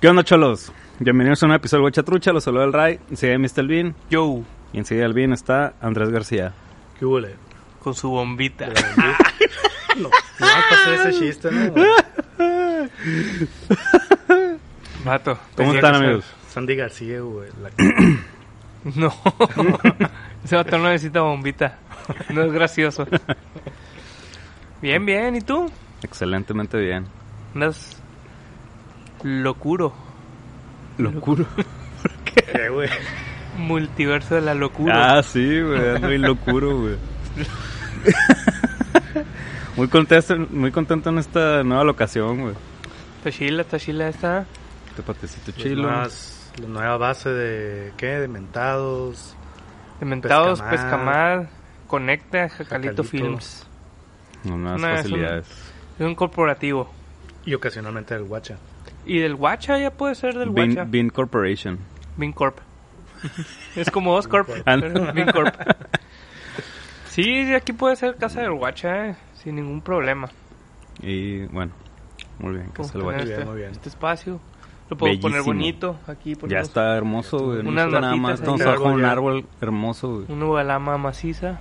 ¿Qué onda, cholos? Bienvenidos a un episodio de Guachatrucha. Los saluda el Ray. Enseguida Mr. Bean. Yo. Y enseguida el Bean está Andrés García. ¿Qué huele? Con su bombita. no, no pasó ese chiste, ¿no? Vato. ¿Cómo están, amigos? Sandy García, güey. La... no. Ese vato no necesita bombita. No es gracioso. Bien, bien. ¿Y tú? Excelentemente bien. Andas locuro. ¿Locuro? ¿Por qué, güey? Multiverso de la locura. Ah, sí, güey. Ando bien locuro, güey. muy contento, muy contento en esta nueva locación, güey. Está chila, está chila esta. Este patecito chilo. Más, la nueva base de, ¿qué? De mentados. De mentados, pescamar, conecta, Jacalito, Films. nuevas facilidades. Es un, corporativo. Y ocasionalmente del Guacha. Y del Guacha ya puede ser del Bean, Guacha. Bean Corporation. Bean Corp. es como Oscorp. Bean Corp. Sí, aquí puede ser casa del Guacha, eh, sin ningún problema. Y bueno, muy bien, casa del Guacha. Este, muy bien, muy bien. este espacio. Lo puedo Bellísimo. poner bonito aquí. Ya está hermoso, güey. No está nada más. un árbol hermoso, güey. Una balama maciza.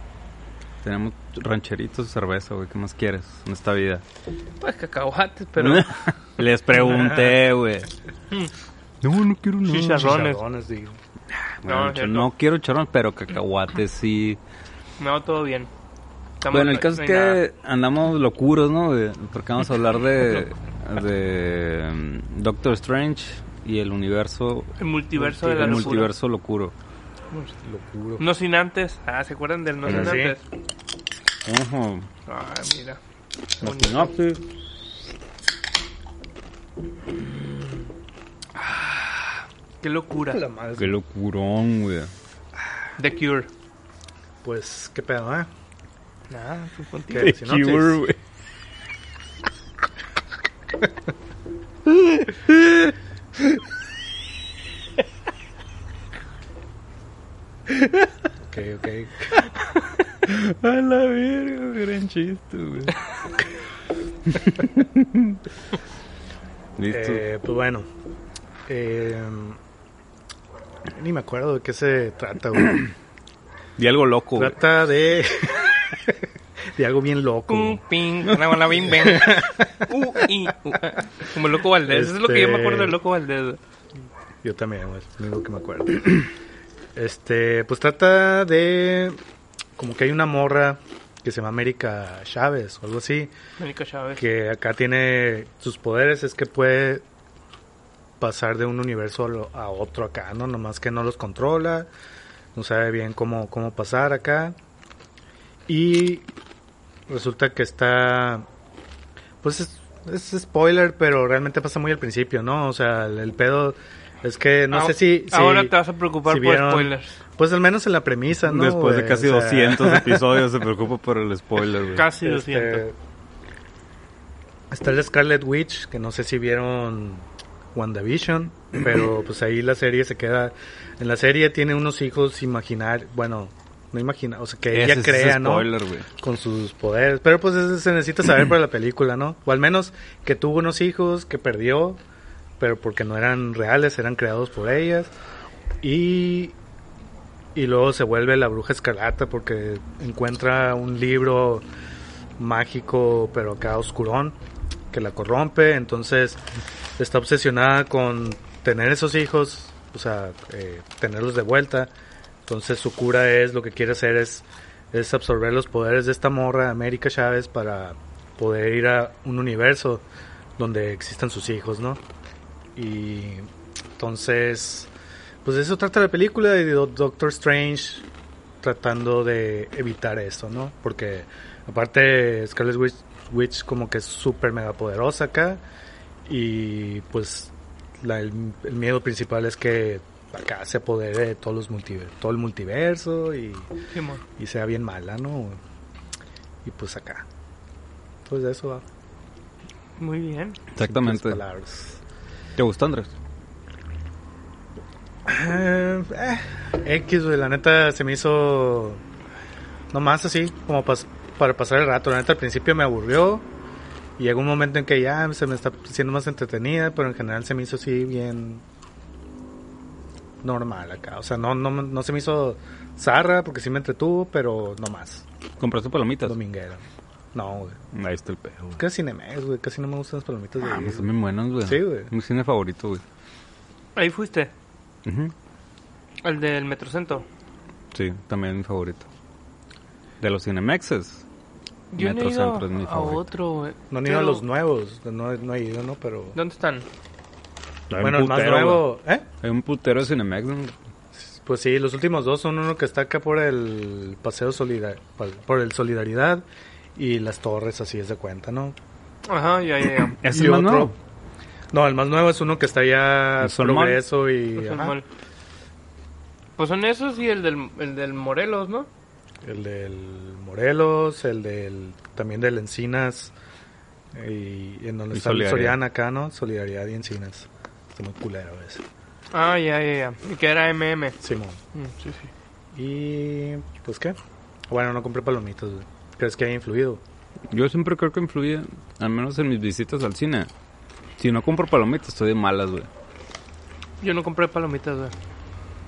Tenemos rancheritos, cerveza, güey. ¿Qué más quieres en esta vida? Pues cacahuates, pero Les pregunté, güey. No, no quiero nada. Chicharrones. Chicharrones, digo. Bueno, No, yo cierto. no quiero charrones, pero cacahuates sí. no, todo bien. Estamos- Bueno, el no- caso no es hay nada. que andamos locuros, ¿no? Porque vamos a hablar de, de mm, Doctor Strange y el universo, El multiverso de el la locura. multiverso locuro. No sin antes. Ah, ¿se acuerdan del no sin Sí. antes? Ujú. Ah, mira. La Bonito. sinopsis. Qué locura. La madre. Qué locurón, güey. The Cure. Pues, ¿qué pedo, eh? Nada, pues contigo. Sinopsis. Cure, güey. Ok, ok. A la verga, gran chiste, güey. Listo. Eh, pues bueno. Eh, ni me acuerdo de qué se trata, güey. Di algo loco, güey. Trata de. de algo bien loco. Güey. ping, una buena bim. Uh, y, uh. Como Loco Valdés. Eso es lo que yo me Este- acuerdo del Loco Valdés. Yo también, güey. Es lo único que me acuerdo. Este, pues trata de. Como que hay una morra que se llama América Chávez o algo así. Mónica Chávez. Que acá tiene. Sus poderes es que puede pasar de un universo a otro acá, ¿no? Nomás que no los controla. No sabe bien cómo, cómo pasar acá. Y resulta que está. Pues es, es spoiler, pero realmente pasa muy al principio, ¿no? O sea, el, el pedo es que no Ah, sé si. si- Ahora te vas a preocupar si por vieron- spoilers. Pues al menos en la premisa, ¿no? Después de casi O sea, 200 episodios se preocupa por el spoiler, güey. Casi lo este, siento. Está el Scarlet Witch, que no sé si vieron WandaVision, pero pues ahí la serie se queda. En la serie tiene unos hijos imaginar, bueno, no imagina, o sea, que ella Ese sí es crea, ¿no? Con sus poderes. Pero pues eso se necesita saber para la película, ¿no? O al menos que tuvo unos hijos que perdió, pero porque no eran reales, eran creados por ellas. Y, y luego se vuelve la bruja escarlata porque encuentra un libro mágico, pero acá oscurón, que la corrompe. Entonces está obsesionada con tener esos hijos, o sea, eh, tenerlos de vuelta. Entonces su cura es, lo que quiere hacer es, es absorber los poderes de esta morra, América Chávez, para poder ir a un universo donde existan sus hijos, ¿no? Y entonces, pues de eso trata la película y de Do- Doctor Strange tratando de evitar eso, ¿no? Porque aparte Scarlet Witch, Witch como que es súper mega poderosa acá y pues la- el, el miedo principal es que acá se apodere de todos los multiver- todo el multiverso y, sea bien mala, ¿no? Y pues acá. Pues de eso va. Muy bien. Exactamente. Palabras. ¿Te gustó, Andrés? Eh, eh, X, güey, la neta se me hizo nomás así, como pas- para pasar el rato. La neta al principio me aburrió Y llega un momento en que ya se me está siendo más entretenida, pero en general se me hizo así bien normal acá. O sea, no, no, no se me hizo zarra porque sí me entretuvo, pero no más. ¿Compraste palomitas? Dominguera. No, güey. Ahí está el pedo, güey. Es que Cinemex, güey. Casi no me gustan las palomitas de Ah, ahí, pues son bien buenos, güey. Sí, güey. Mi cine favorito, güey. Ahí fuiste. El del Metrocentro. Sí, también mi favorito. De los Cinemexes. Yo no he ido Metrocentro es mi a favorito. otro, güey. No han ido a los nuevos. No, no he ido, ¿no? Pero... ¿Dónde están? Hay Bueno, el más nuevo... ¿Eh? Hay un putero de Cinemex. ¿no? Pues sí, los últimos dos son uno que está acá por el Paseo Solidar... Por el Solidaridad y las torres, así es de cuenta, ¿no? Ajá, ya, ya, ya. ¿Es Y el más otro- nuevo? No, el más nuevo es uno que está allá ¿El Sol Mall? Progreso y... Pues son, ajá, mol- pues son esos y el del, el del Morelos, ¿no? el del Morelos, el del... También del Encinas y en donde Y está el Solidaridad. Soriana acá, ¿no? Solidaridad y Encinas. Está muy culero ese. Ah, ya, ya, ya. Y que era MM. Simón. Mm, sí, sí. Y... Pues qué. Bueno, no compré palomitas, güey. ¿Crees que haya influido? Yo siempre creo que influye, al menos en mis visitas al cine. Si no compro palomitas, estoy de malas, güey. Yo no compré palomitas, güey.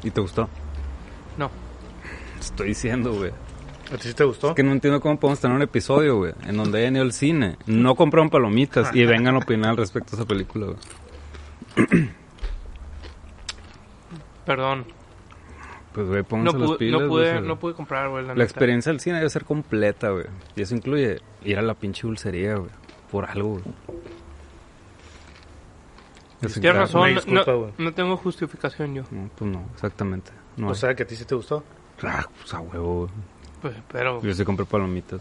¿Y te gustó? No. Te estoy diciendo, güey. ¿A ti sí te gustó? Es que no entiendo cómo podemos tener un episodio, güey, en donde hayan ido al cine, no compraron palomitas y vengan a opinar al respecto de esa película, güey. Perdón. Pues, güey, No las pude, pilas. no, güey, pude, o sea, no pude comprar, güey. La, La experiencia del cine debe ser completa, güey. Y eso incluye ir a la pinche dulcería, güey. Por algo, güey. Tienes razón, disculpa, no, güey. no tengo justificación yo. No, pues no, exactamente. No, O sea, que a ti sí te gustó. ah, pues a huevo, güey. Pues, pero, Yo sí compré palomitas.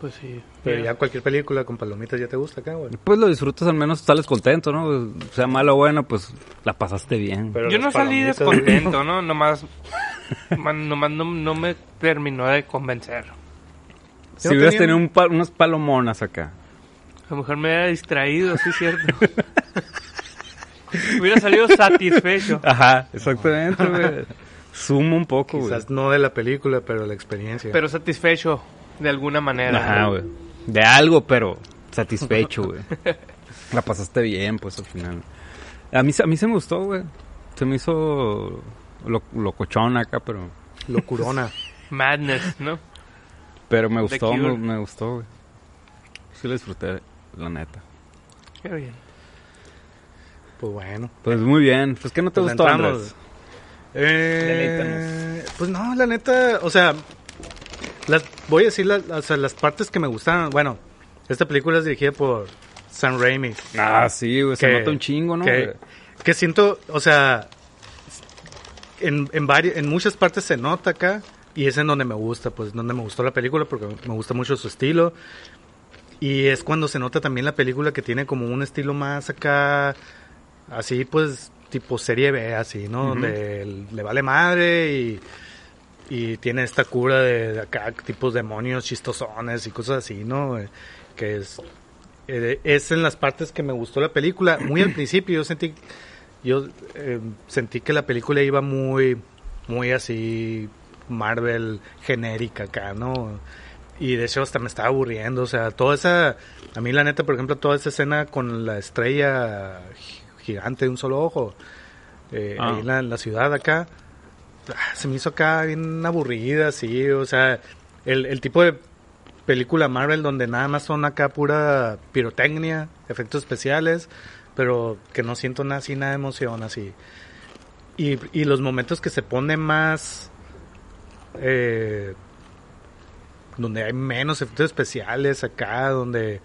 pues sí. Pero Mira. ya cualquier película con palomitas ya te gusta acá, güey. Pues lo disfrutas, al menos sales contento, ¿no? Sea malo o bueno, pues la pasaste bien. Pero Yo no salí descontento, ¿no? Nomás, man- nomás no, no me terminó de convencer. si no hubieras tenido un pa- unas palomonas acá. A lo mejor me hubiera distraído, sí es cierto. hubiera salido satisfecho. Ajá, exactamente, güey. Suma un poco, güey. Quizás no de la película, pero de la experiencia. Pero satisfecho de alguna manera. Ajá, güey. De algo, pero satisfecho, güey. La pasaste bien, pues, al final. A mí, a mí se me gustó, güey. Se me hizo lo, locochón acá, pero... Locurona. Madness, ¿no? Pero me gustó, me, me gustó, güey. Sí la disfruté, la neta. Qué bien. Pues bueno. Pues muy bien. Pues, ¿qué no te Pues gustó, entramos. Andrés? Eh, pues no, la neta, o sea, las, voy a decir las, o sea, las partes que me gustaron. Bueno, esta película es dirigida por Sam Raimi. Ah, sí, güey. Se que- nota un chingo, ¿no? que, que siento, o sea, en, en, vari- en muchas partes se nota acá y es en donde me gusta, pues donde me gustó la película porque me gusta mucho su estilo. Y es cuando se nota también la película que tiene como un estilo más acá, así pues tipo serie B, así, ¿no? Donde le vale madre y, y tiene esta cura de, de acá, tipos demonios chistosones y cosas así, ¿no? Que es, eh, es en las partes que me gustó la película. Muy al principio yo sentí, yo eh, sentí que la película iba muy, muy así Marvel genérica acá, ¿no? Y de hecho hasta me estaba aburriendo, o sea, toda esa, a mí la neta, por ejemplo, toda esa escena con la estrella gi- gigante de un solo ojo, eh, Ah. ahí en la, en la ciudad acá, ah, se me hizo acá bien aburrida, sí, o sea, el, el tipo de película Marvel donde nada más son acá pura pirotecnia, efectos especiales, pero que no siento nada así, nada de emoción así. Y, los momentos que se pone más... eh, donde hay menos efectos especiales acá, donde...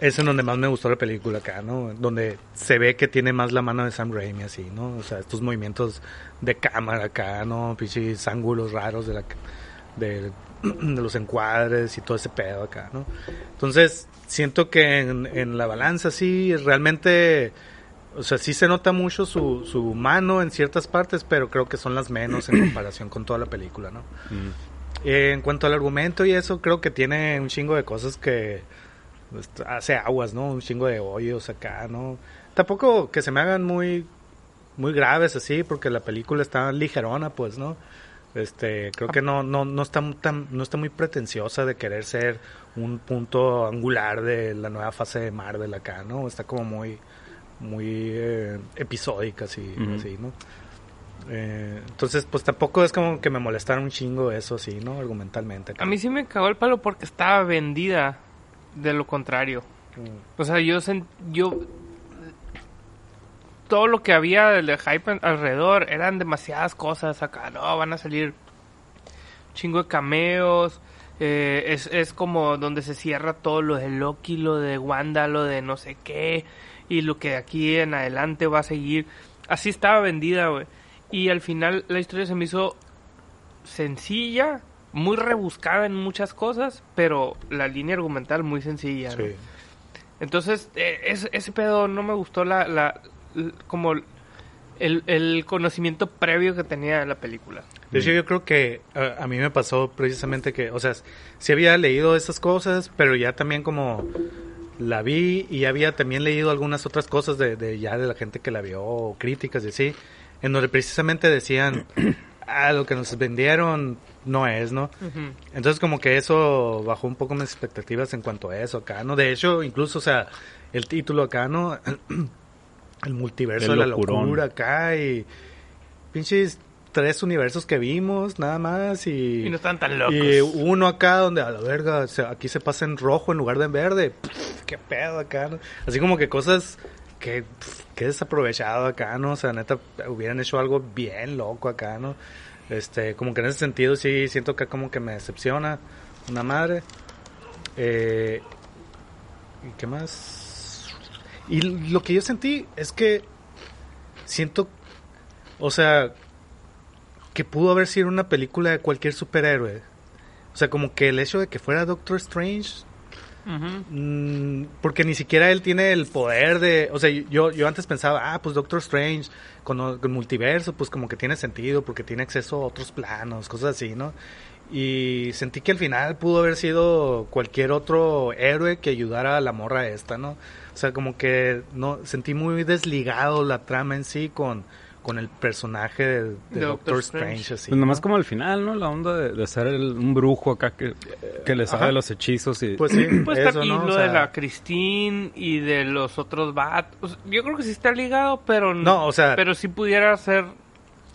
Es en donde más me gustó la película acá, ¿no? Donde se ve que tiene más la mano de Sam Raimi, así, ¿no? O sea, estos movimientos de cámara acá, ¿no? Pichis ángulos raros de la... De, de los encuadres y todo ese pedo acá, ¿no? Entonces, siento que en, en la balanza sí, realmente, o sea, sí se nota mucho su, su mano en ciertas partes, pero creo que son las menos en comparación con toda la película, ¿no? Mm. Eh, en cuanto al argumento y eso, creo que tiene un chingo de cosas que pues, hace aguas, ¿no? Un chingo de hoyos acá, ¿no? Tampoco que se me hagan muy, muy graves así, porque la película está ligerona, pues, ¿no? Este, creo que no, no, no está tan, no está muy pretenciosa de querer ser un punto angular de la nueva fase de Marvel acá, ¿no? Está como muy, muy eh, episódica, así, así, ¿no? Eh, entonces, pues tampoco es como que me molestaron un chingo eso, sí, ¿no? Argumentalmente. A mí sí me cagó el palo porque estaba vendida de lo contrario. Mm. O sea, yo, yo todo lo que había de hype alrededor eran demasiadas cosas acá, no, van a salir chingo de cameos, eh, es, es como donde se cierra todo lo de Loki, lo de Wanda, lo de no sé qué, y lo que de aquí en adelante va a seguir. Así estaba vendida, güey. Y al final la historia se me hizo sencilla, muy rebuscada en muchas cosas, pero la línea argumental muy sencilla. Entonces, eh, ese pedo no me gustó la, como el, conocimiento previo que tenía de la película. De hecho, yo creo que a, mí me pasó precisamente que, o sea, sí había leído esas cosas, pero ya también como la vi y había también leído algunas otras cosas de, ya de la gente que la vio, críticas y así, en donde precisamente decían, ah, lo que nos vendieron no es, ¿no? Entonces como que eso bajó un poco mis expectativas en cuanto a eso acá, ¿no? De hecho, incluso, o sea, el título acá, ¿no? el multiverso de la locura acá y pinches tres universos que vimos nada más y, y no están tan locos. y uno acá donde a la verga aquí se pasa en rojo en lugar de en verde. Qué pedo acá ¿no? así como que cosas que que desaprovechado acá no o sea neta hubieran hecho algo bien loco acá no este como que en ese sentido sí siento que como que me decepciona una madre. Eh, y qué más y lo que yo sentí es que siento, o sea, que pudo haber sido una película de cualquier superhéroe. O sea, como que el hecho de que fuera Doctor Strange, mm, porque ni siquiera él tiene el poder de, o sea, yo, yo antes pensaba, ah, pues Doctor Strange con el multiverso, pues como que tiene sentido porque tiene acceso a otros planos, cosas así, ¿no? Y sentí que al final pudo haber sido cualquier otro héroe que ayudara a la morra esta, ¿no? O sea, como que no sentí muy desligado la trama en sí con, con el personaje de, Doctor, Strange. así, pues nomás como al final, ¿no? La onda de, ser un brujo acá que, que le sabe los hechizos y... Pues sí, pues eso, ¿no? lo de la Christine y de los otros Bat... yo creo que sí está ligado, pero... No, o sea... Pero sí pudiera ser...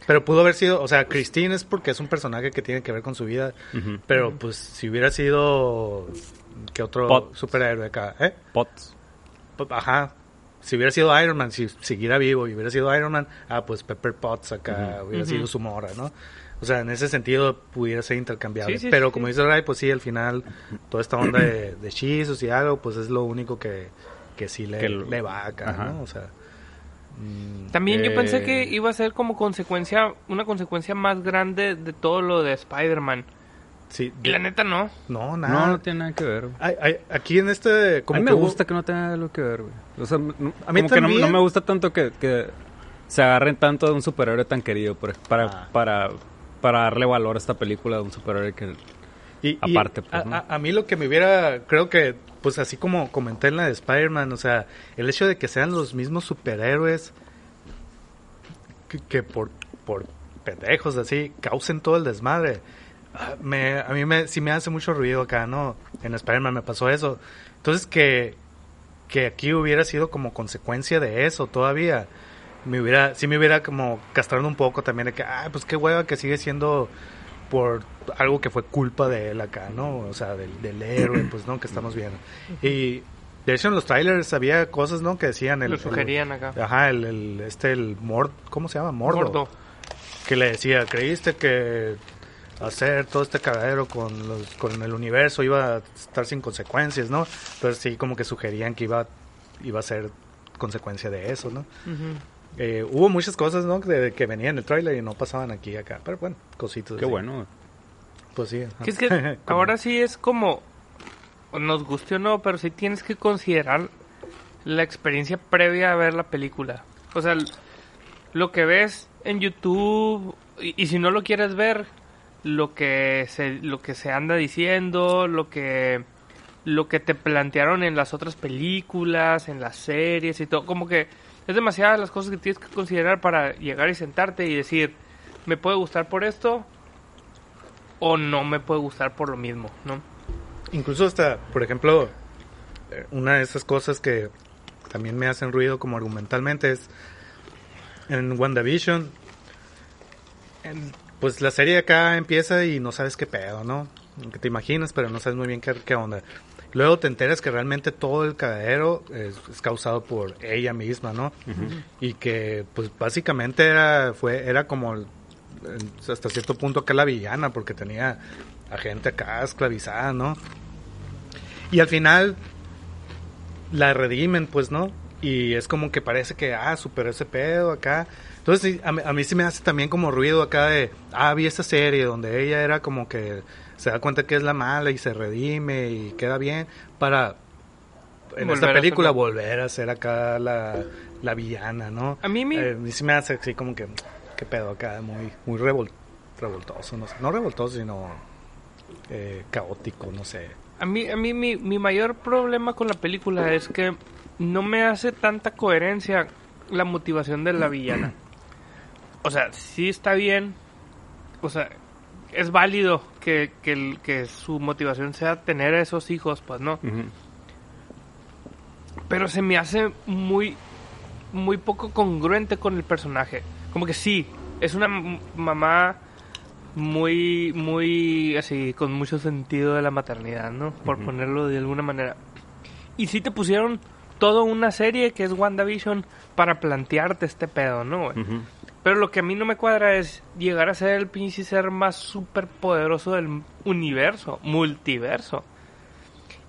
Pero pudo haber sido... O sea, Christine es porque es un personaje que tiene que ver con su vida. Pero pues si hubiera sido... ¿Qué otro superhéroe acá? ¿Eh? Potts. Pues, ajá, si hubiera sido Iron Man, si siguiera vivo y hubiera sido Iron Man, ah, pues Pepper Potts acá hubiera sido su mora, ¿no? O sea, en ese sentido pudiera ser intercambiable. pero como dice Ray, pues sí, al final, toda esta onda de, hechizos y algo, pues es lo único que, que sí le, le va acá, ¿no? O sea... Mm, También yo pensé que eh, iba a ser como consecuencia, una consecuencia más grande de todo lo de Spider-Man. Sí, y la neta no. No, nada. No, no tiene nada que ver. aquí en este... Como a mí me gusta que no tenga nada que ver, güey. O sea, a mí que no, me gusta tanto que, que, se agarren tanto de un superhéroe tan querido para, ah. para, para darle valor a esta película de un superhéroe que... Y, aparte, pues, a, mí lo que me hubiera, creo que, pues así como comenté en la de Spider-Man, o sea, el hecho de que sean los mismos superhéroes que, que por, por pendejos así, causen todo el desmadre me, a mí me, sí me hace mucho ruido acá, ¿no? En Spider-Man me pasó eso. Entonces que, que aquí hubiera sido como consecuencia de eso todavía, me hubiera, sí me hubiera como castrando un poco también de que, ah, pues qué hueva que sigue siendo por algo que fue culpa de él acá, ¿no? O sea, del, del héroe, pues, ¿no? Que estamos viendo. Y de hecho en los trailers había cosas, ¿no? Que decían el... Lo sugerían acá. Ajá, el, el, este, el Mord, ¿cómo se llama? Mordo. Mordo. Que le decía, ¿creíste que hacer todo este cagadero con, los, con el universo iba a estar sin consecuencias, ¿no? Entonces sí, como que sugerían que iba, iba a ser consecuencia de eso, ¿no? Eh, hubo muchas cosas, ¿no? De, que venían en el tráiler y no pasaban aquí y acá, pero bueno, cositas. Qué bueno. Pues sí. es que ahora sí es como, nos guste o no, pero sí tienes que considerar la experiencia previa a ver la película. O sea, lo que ves en YouTube y si no lo quieres ver, lo que se lo que se anda diciendo, lo que lo que te plantearon en las otras películas, en las series y todo, como que es demasiadas las cosas que tienes que considerar para llegar y sentarte y decir, me puede gustar por esto o no me puede gustar por lo mismo, ¿no? Incluso hasta, por ejemplo, eh, una de esas cosas que también me hacen ruido como argumentalmente es en WandaVision. en- pues la serie acá empieza y no sabes qué pedo, ¿no? Que te imaginas, pero no sabes muy bien qué, qué onda. Luego te enteras que realmente todo el cagadero es, es causado por ella misma, ¿no? Y que, pues básicamente era, fue, era como en- hasta cierto punto que la villana, porque tenía a gente acá esclavizada, ¿no? Y al final la redimen, pues, ¿no? Y es como que parece que, ah, superó ese pedo acá. Entonces, sí, a, mí, a mí sí me hace también como ruido acá de, ah, vi esta serie donde ella era como que se da cuenta que es la mala y se redime y queda bien para, en Volver esta a película, ser- volver a ser acá la, la villana, ¿no? A mí mi- Eh, sí me hace así como que, qué pedo acá, muy, muy revol- revoltoso, no sé. No revoltoso, sino eh, caótico, no sé. A mí, a mí mi, mi mayor problema con la película es que no me hace tanta coherencia la motivación de la villana. O sea, sí está bien. O sea, es válido que, que, su motivación sea tener a esos hijos, pues no. Pero se me hace muy, muy poco congruente con el personaje. Como que sí, es una mamá muy, muy así, con mucho sentido de la maternidad, ¿no? Por ponerlo de alguna manera. Y sí te pusieron toda una serie que es WandaVision para plantearte este pedo, ¿no? güey? Pero lo que a mí no me cuadra es llegar a ser el pinche ser más súper poderoso del universo, multiverso.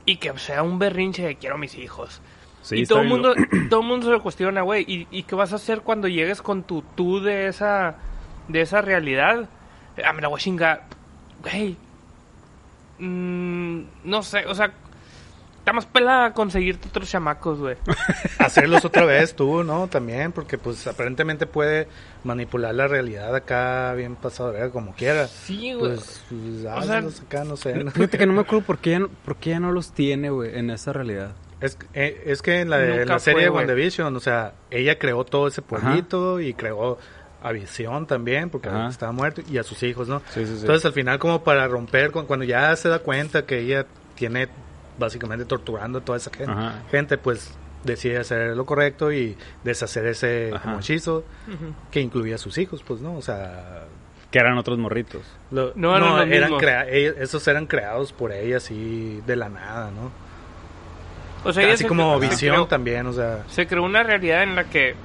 Y que sea un berrinche de quiero a mis hijos. Sí, y todo el mundo, lo- todo mundo se lo cuestiona, güey. ¿Y, ¿Y qué vas a hacer cuando llegues con tu tú de esa, de esa realidad? Ah, me la voy a chingar. Güey. Mm, no sé, o sea, está más pelada conseguirte otros chamacos, güey. hacerlos otra vez tú, ¿no? También, porque pues aparentemente puede manipular la realidad acá bien pasado, ¿verdad? Como quiera. Sí, güey. Pues, pues sea- hazlos acá, no sé. ¿no? Fíjate que no me acuerdo por qué, ya no- por qué ya no los tiene, güey, en esa realidad. Es, eh, es que en la, de- Nunca en la serie fue, de. WandaVision, o sea, ella creó todo ese pueblito y creó a Visión también, porque Ajá. estaba muerto, y a sus hijos, ¿no? Sí, sí, sí. Entonces al final como para romper, cu- cuando ya se da cuenta que ella tiene básicamente torturando a toda esa gente, Ajá. gente, pues decide hacer lo correcto y deshacer ese como hechizo que incluía a sus hijos, pues, ¿no? O sea, Que eran otros morritos. lo- No eran los eran crea- ellos- esos eran creados por ella así de la nada, ¿no? O sea, Así como Visión creó- también, o sea, Se creó una realidad en la que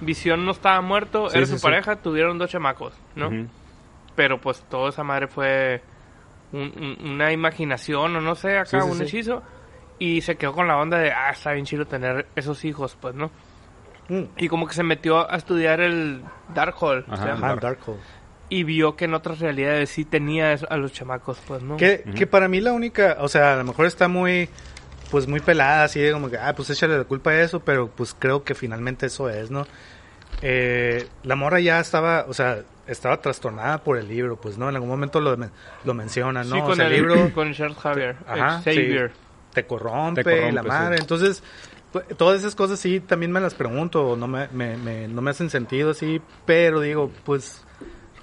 Visión no estaba muerto, Sí, era sí, su sí. pareja, tuvieron dos chamacos, ¿no? Pero pues toda esa madre fue un- un- una imaginación o no sé, acá Sí, sí, un sí. hechizo. Y se quedó con la onda de, ah, está bien chido tener esos hijos, pues, ¿no? mm, Y como que se metió a estudiar el Darkhold. Ajá. se llama, ajá, Darkhold. Y vio que en otras realidades sí tenía a los chamacos, pues, ¿no? Que, Ujú. que para mí la única, o sea, a lo mejor está muy, pues muy pelada, así de como que, ah, pues échale la culpa a eso, pero pues creo que finalmente eso es, ¿no? Eh, la morra ya estaba, o sea, estaba trastornada por el libro, pues, ¿no? En algún momento lo, lo menciona, ¿no? Sí, o con sea, el, el libro con Charles Javier, Ajá, Xavier. te corrompe, Te corrompe, y la madre. sí. Entonces, pues, todas esas cosas sí también me las pregunto, no me, me, me- no me hacen sentido así, pero digo, pues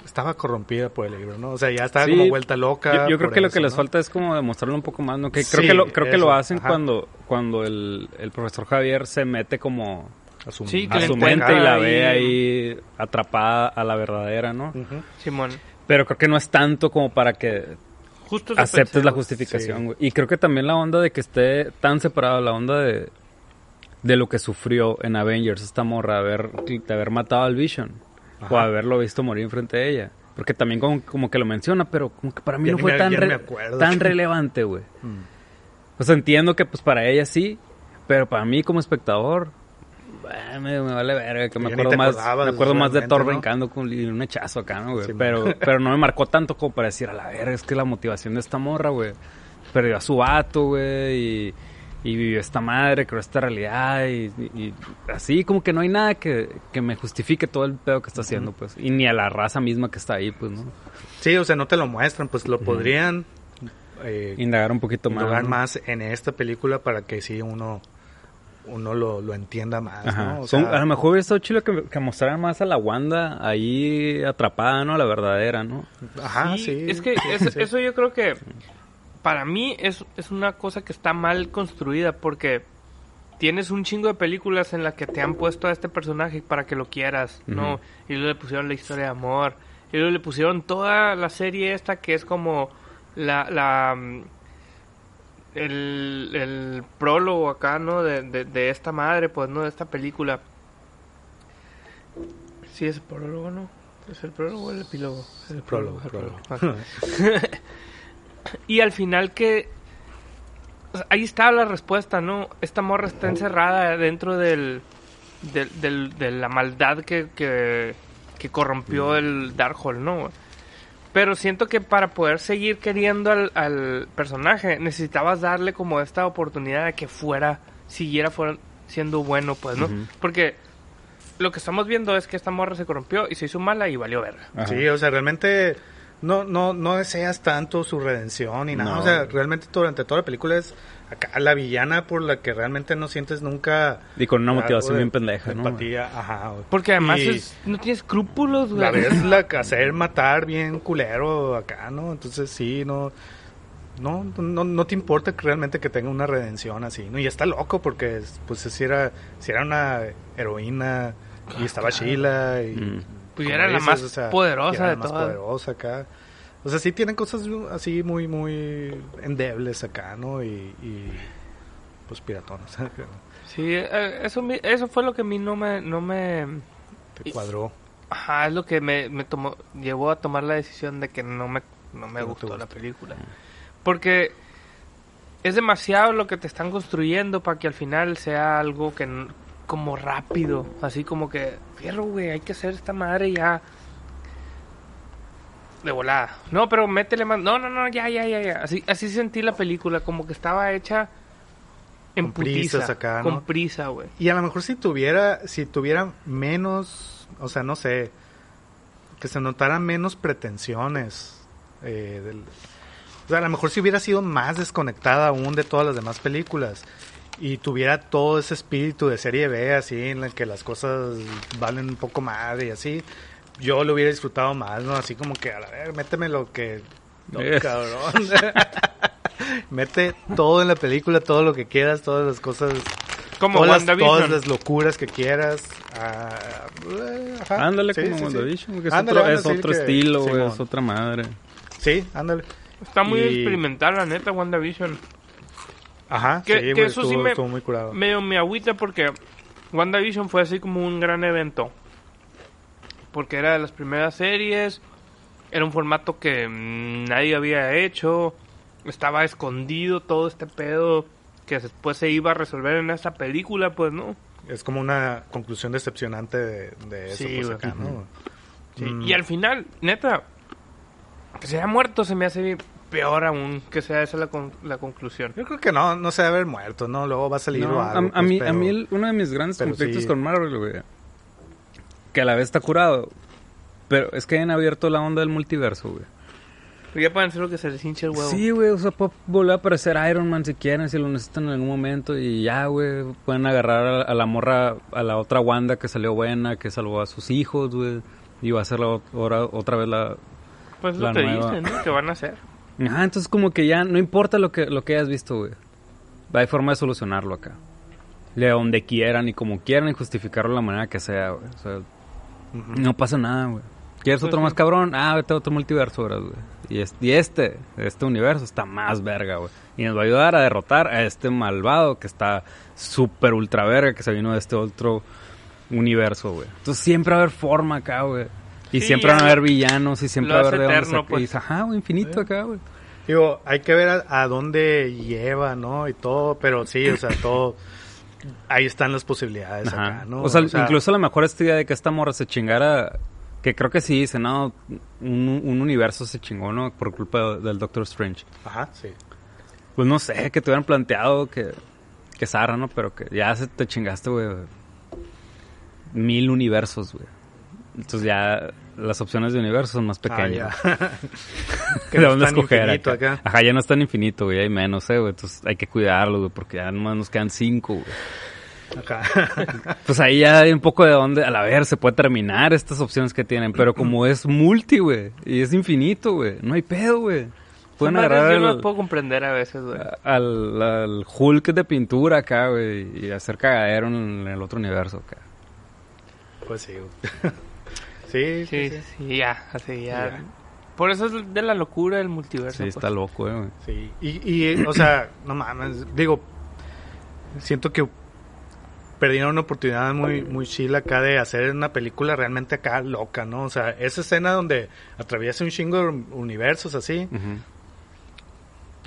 estaba corrompida por el libro, ¿no? O sea, ya estaba Sí, como vuelta loca. Yo, yo creo que lo que les falta es como demostrarlo un poco más, ¿no? Que creo Sí, que lo, creo que lo hacen ajá. cuando, cuando el, el profesor Javier se mete como A su, Sí, a mente y la ve ahí atrapada a la verdadera, ¿no? Simón. Pero creo que no es tanto como para que Justo aceptes pensé, la güey. justificación, Sí. güey. Y creo que también la onda de que esté tan separada, la onda de, de lo que sufrió en Avengers, esta morra, de haber, de haber matado al Vision. O Ajá. haberlo visto morir enfrente de ella. Porque también como, como que lo menciona, pero como que para mí Ya no fue me- tan, re- tan relevante, güey. Mm. O sea, entiendo que pues para ella sí, pero para mí como espectador, eh, me, me vale verga, que me acuerdo más, me acuerdo más de Thor ¿no? brincando con un hechazo acá, ¿no, güey? Sí, pero, pero no me marcó tanto como para decir, a la verga, es que la motivación de esta morra, güey, perdió a su vato, güey, y, y vivió esta madre, creó esta realidad, y, así como que no hay nada que, que me justifique todo el pedo que está haciendo, pues, y ni a la raza misma que está ahí, pues, ¿no? Sí, o sea, no te lo muestran, pues lo podrían eh, Indagar un poquito más. indagar ¿no? más en esta película para que sí uno uno lo, lo entienda más, Ajá. ¿no? O Son- sea, a lo mejor hubiera estado chido que, que mostraran más a la Wanda ahí atrapada, ¿no? La verdadera, ¿no? Ajá, Sí, sí. Es que sí, eso, sí. eso yo creo que para mí es, es una cosa que está mal construida porque tienes un chingo de películas en las que te han puesto a este personaje para que lo quieras, ¿no? Y luego le pusieron la historia de amor, y luego le pusieron toda la serie esta que es como la... la mm, el, el prólogo acá, ¿no? De, de, de esta madre, pues, ¿no? De esta película. Sí, es el prólogo, ¿no? ¿Es el prólogo o el epílogo? El Prólogo, el prólogo. Y al final que... o sea, ahí está la respuesta, ¿no? Esta morra está encerrada dentro del... del- del- de la maldad que, que, que corrompió el Darkhold, ¿no? Pero siento que para poder seguir queriendo al, al personaje necesitabas darle como esta oportunidad de que fuera, siguiera fuera siendo bueno, pues, ¿no? Porque lo que estamos viendo es que esta morra se corrompió y se hizo mala y valió verga. Ajá. Sí, o sea, realmente no, no, no deseas tanto su redención ni nada. No. O sea, realmente durante toda la película es acá la villana por la que realmente no sientes nunca. Y con una motivación de- bien pendeja, de ¿no? Empatía, ajá. güey. Porque además es- no tiene escrúpulos, güey. La ves la hacer matar bien culero acá, ¿no? Entonces sí, no. No, no, no te importa que realmente que tenga una redención así, ¿no? Y está loco porque, pues, si era, si era una heroína y estaba Sheila y... Mm. Pues era la más poderosa era de la más todas. poderosa acá. O sea, sí tienen cosas así muy, muy endebles acá, ¿no? Y, y pues piratonas. Sí, eh, eso, eso fue lo que a mí no me... No me Te cuadró. ajá, es lo que me, me tomó, llevó a tomar la decisión de que no me, no me no gustó la película. Porque es demasiado lo que te están construyendo para que al final sea algo que como rápido, así como que, fierro, güey, hay que hacer esta madre ya de volada. No, pero métele más. No, no, no, ya, ya, ya, ya. Así, así sentí la película, como que estaba hecha en Con prisas putiza, acá, con prisa, güey. Y a lo mejor si tuviera, si tuviera menos, o sea, no sé, que se notaran menos pretensiones. eh, del- o sea, a lo mejor si hubiera sido más desconectada aún de todas las demás películas y tuviera todo ese espíritu de serie B, así, en el que las cosas valen un poco más y así, yo lo hubiera disfrutado más, ¿no? Así como que, a la ver, méteme lo que... No, Eh. cabrón. Mete todo en la película, todo lo que quieras, todas las cosas Como todas, las, WandaVision. todas las locuras que quieras. ah, ajá. Ándale Sí, como sí, sí. WandaVision, es Ándale, otro, es otro que- estilo, es otra madre. Sí, ándale. Está muy Y- experimental, la neta, WandaVision. Ajá, Que- sí, que güey, eso estuvo, sí me- estuvo muy curado. medio me agüita porque WandaVision fue así como un gran evento. Porque era de las primeras series, era un formato que nadie había hecho, estaba escondido todo este pedo que después se iba a resolver en esta película, pues no. Es como una conclusión decepcionante de, de eso, Sí, pues, acá, ¿no? Sí, Mm. Y al final, neta, que se haya muerto se me hace peor aún que sea esa la, con- la conclusión. Yo creo que no, no se debe haber muerto, ¿no? Luego va a salir No, a, algo, a pues, mí, pero- a mí el- uno de mis grandes conflictos sí. con Marvel, güey, que a la vez está curado, pero es que hayan abierto la onda del multiverso, güey. Pero ya pueden hacer lo que se les hinche el huevo. Sí, güey, o sea, puede volver a aparecer Iron Man si quieren, si lo necesitan en algún momento y ya, güey, pueden agarrar a, a la morra, a la otra Wanda que salió buena, que salvó a sus hijos, güey, y va a ser la ot- ahora otra vez la... Pues La lo que nueva. dicen, ¿no? Que van a hacer. Ajá, entonces como que ya no importa lo que, lo que hayas visto, güey. Hay forma de solucionarlo acá. De donde quieran y como quieran y justificarlo de la manera que sea, güey. O sea, no pasa nada, güey. ¿Quieres Pues otro más cabrón? Ah, vete a otro multiverso, güey. Y, es- y este, este universo está más verga, güey. Y nos va a ayudar a derrotar a este malvado que está súper ultra verga que se vino de este otro universo, güey. Entonces siempre va a haber forma acá, güey. Y Sí, siempre van a haber villanos y siempre va a haber de eterno, pues. y dices, Ajá, güey, infinito acá, güey. Digo, hay que ver a, a dónde lleva, ¿no? Y todo, pero sí, o sea, todo... Ahí están las posibilidades Ajá. acá, ¿no? O sea, incluso a lo mejor esta idea de que esta morra se chingara, que creo que sí dice, no, un, un universo se chingó, ¿no? Por culpa del Doctor Strange. Ajá, sí. Pues no sé, que te hubieran planteado que, que Sara, ¿no? Pero que ya se te chingaste, güey. Mil universos, güey. Entonces ya las opciones de universo son más pequeñas. Ah, ya. que ¿De no dónde escoger acá? acá. Ajá, ya no es tan infinito, güey, hay menos, eh, güey. Entonces hay que cuidarlo, güey, porque ya nomás nos quedan cinco, güey. Acá. Pues ahí ya hay un poco de dónde, a la ver, se puede terminar estas opciones que tienen. Pero como es multi, güey, y es infinito, güey, no hay pedo, güey. Pueden agarrar yo no al, las puedo comprender a veces, güey. al, al Hulk de pintura acá, güey, y hacer cagadero en el otro universo acá. Pues sí. güey. Sí, sí, Sí, ya, así ya. Ya. Por eso es de la locura del multiverso. Sí, pues. está loco, eh, güey. Sí, y, y, o sea, no mames, digo, siento que perdieron una oportunidad muy, muy chila acá de hacer una película realmente acá loca, ¿no? O sea, esa escena donde atraviesa un chingo de universos así,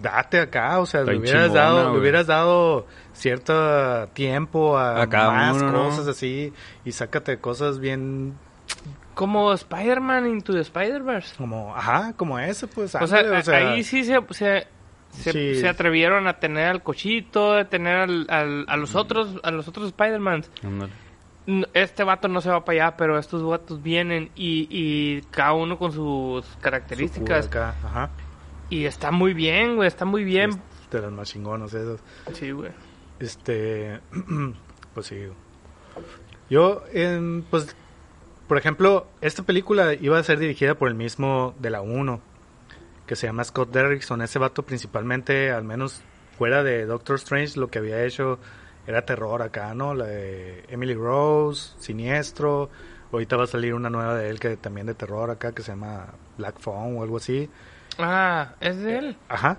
date acá, o sea, le hubieras, chingona, dado, le hubieras dado cierto tiempo a, A cada más uno, ¿no? cosas así y sácate cosas bien Como Spider-Man Into the Spider-Verse. como, ajá, como ese, pues, O sea, ándale, a- ahí sí se, se, se, Sí. se atrevieron a tener al cochito, a tener al, al- a los otros, a los otros Spider-Mans. Este vato no se va para allá, pero estos vatos vienen y, y cada uno con sus características. su cura acá, ajá, Y está muy bien, güey, está muy bien. de las más chingonas esas. Sí, güey. Este, pues sí. Yo, em, pues, por ejemplo, esta película iba a ser dirigida por el mismo de la 1, que se llama Scott Derrickson. Ese vato principalmente, al menos fuera de Doctor Strange, lo que había hecho era terror acá, ¿no? La de Emily Rose, Siniestro. Ahorita va a salir una nueva de él que también de terror acá, que se llama Black Phone o algo así. Ah, es de él. Ajá.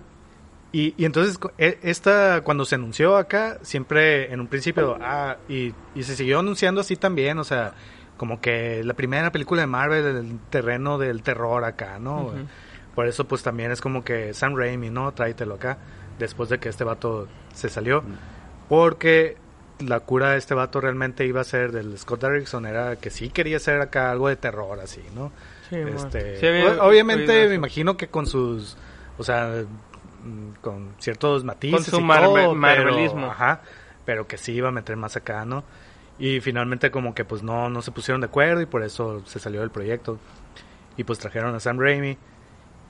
Y, y entonces, e- esta, cuando se anunció acá, siempre en un principio, ah, y, y se siguió anunciando así también, o sea, como que la primera película de Marvel, el terreno del terror acá, ¿no? Por eso, pues también es como que Sam Raimi, ¿no? Tráetelo acá, después de que este vato se salió. Porque la cura de este vato realmente iba a ser del Scott Derrickson, era que sí quería hacer acá algo de terror, así, ¿no? Sí. Este, Sí, había o- obviamente me imagino que con sus, o sea, mm, con ciertos matices Con su y marve- todo, pero- marvelismo. ajá, pero que sí iba a meter más acá, ¿no? Y finalmente como que pues no, no se pusieron de acuerdo y por eso se salió del proyecto. Y pues trajeron a Sam Raimi.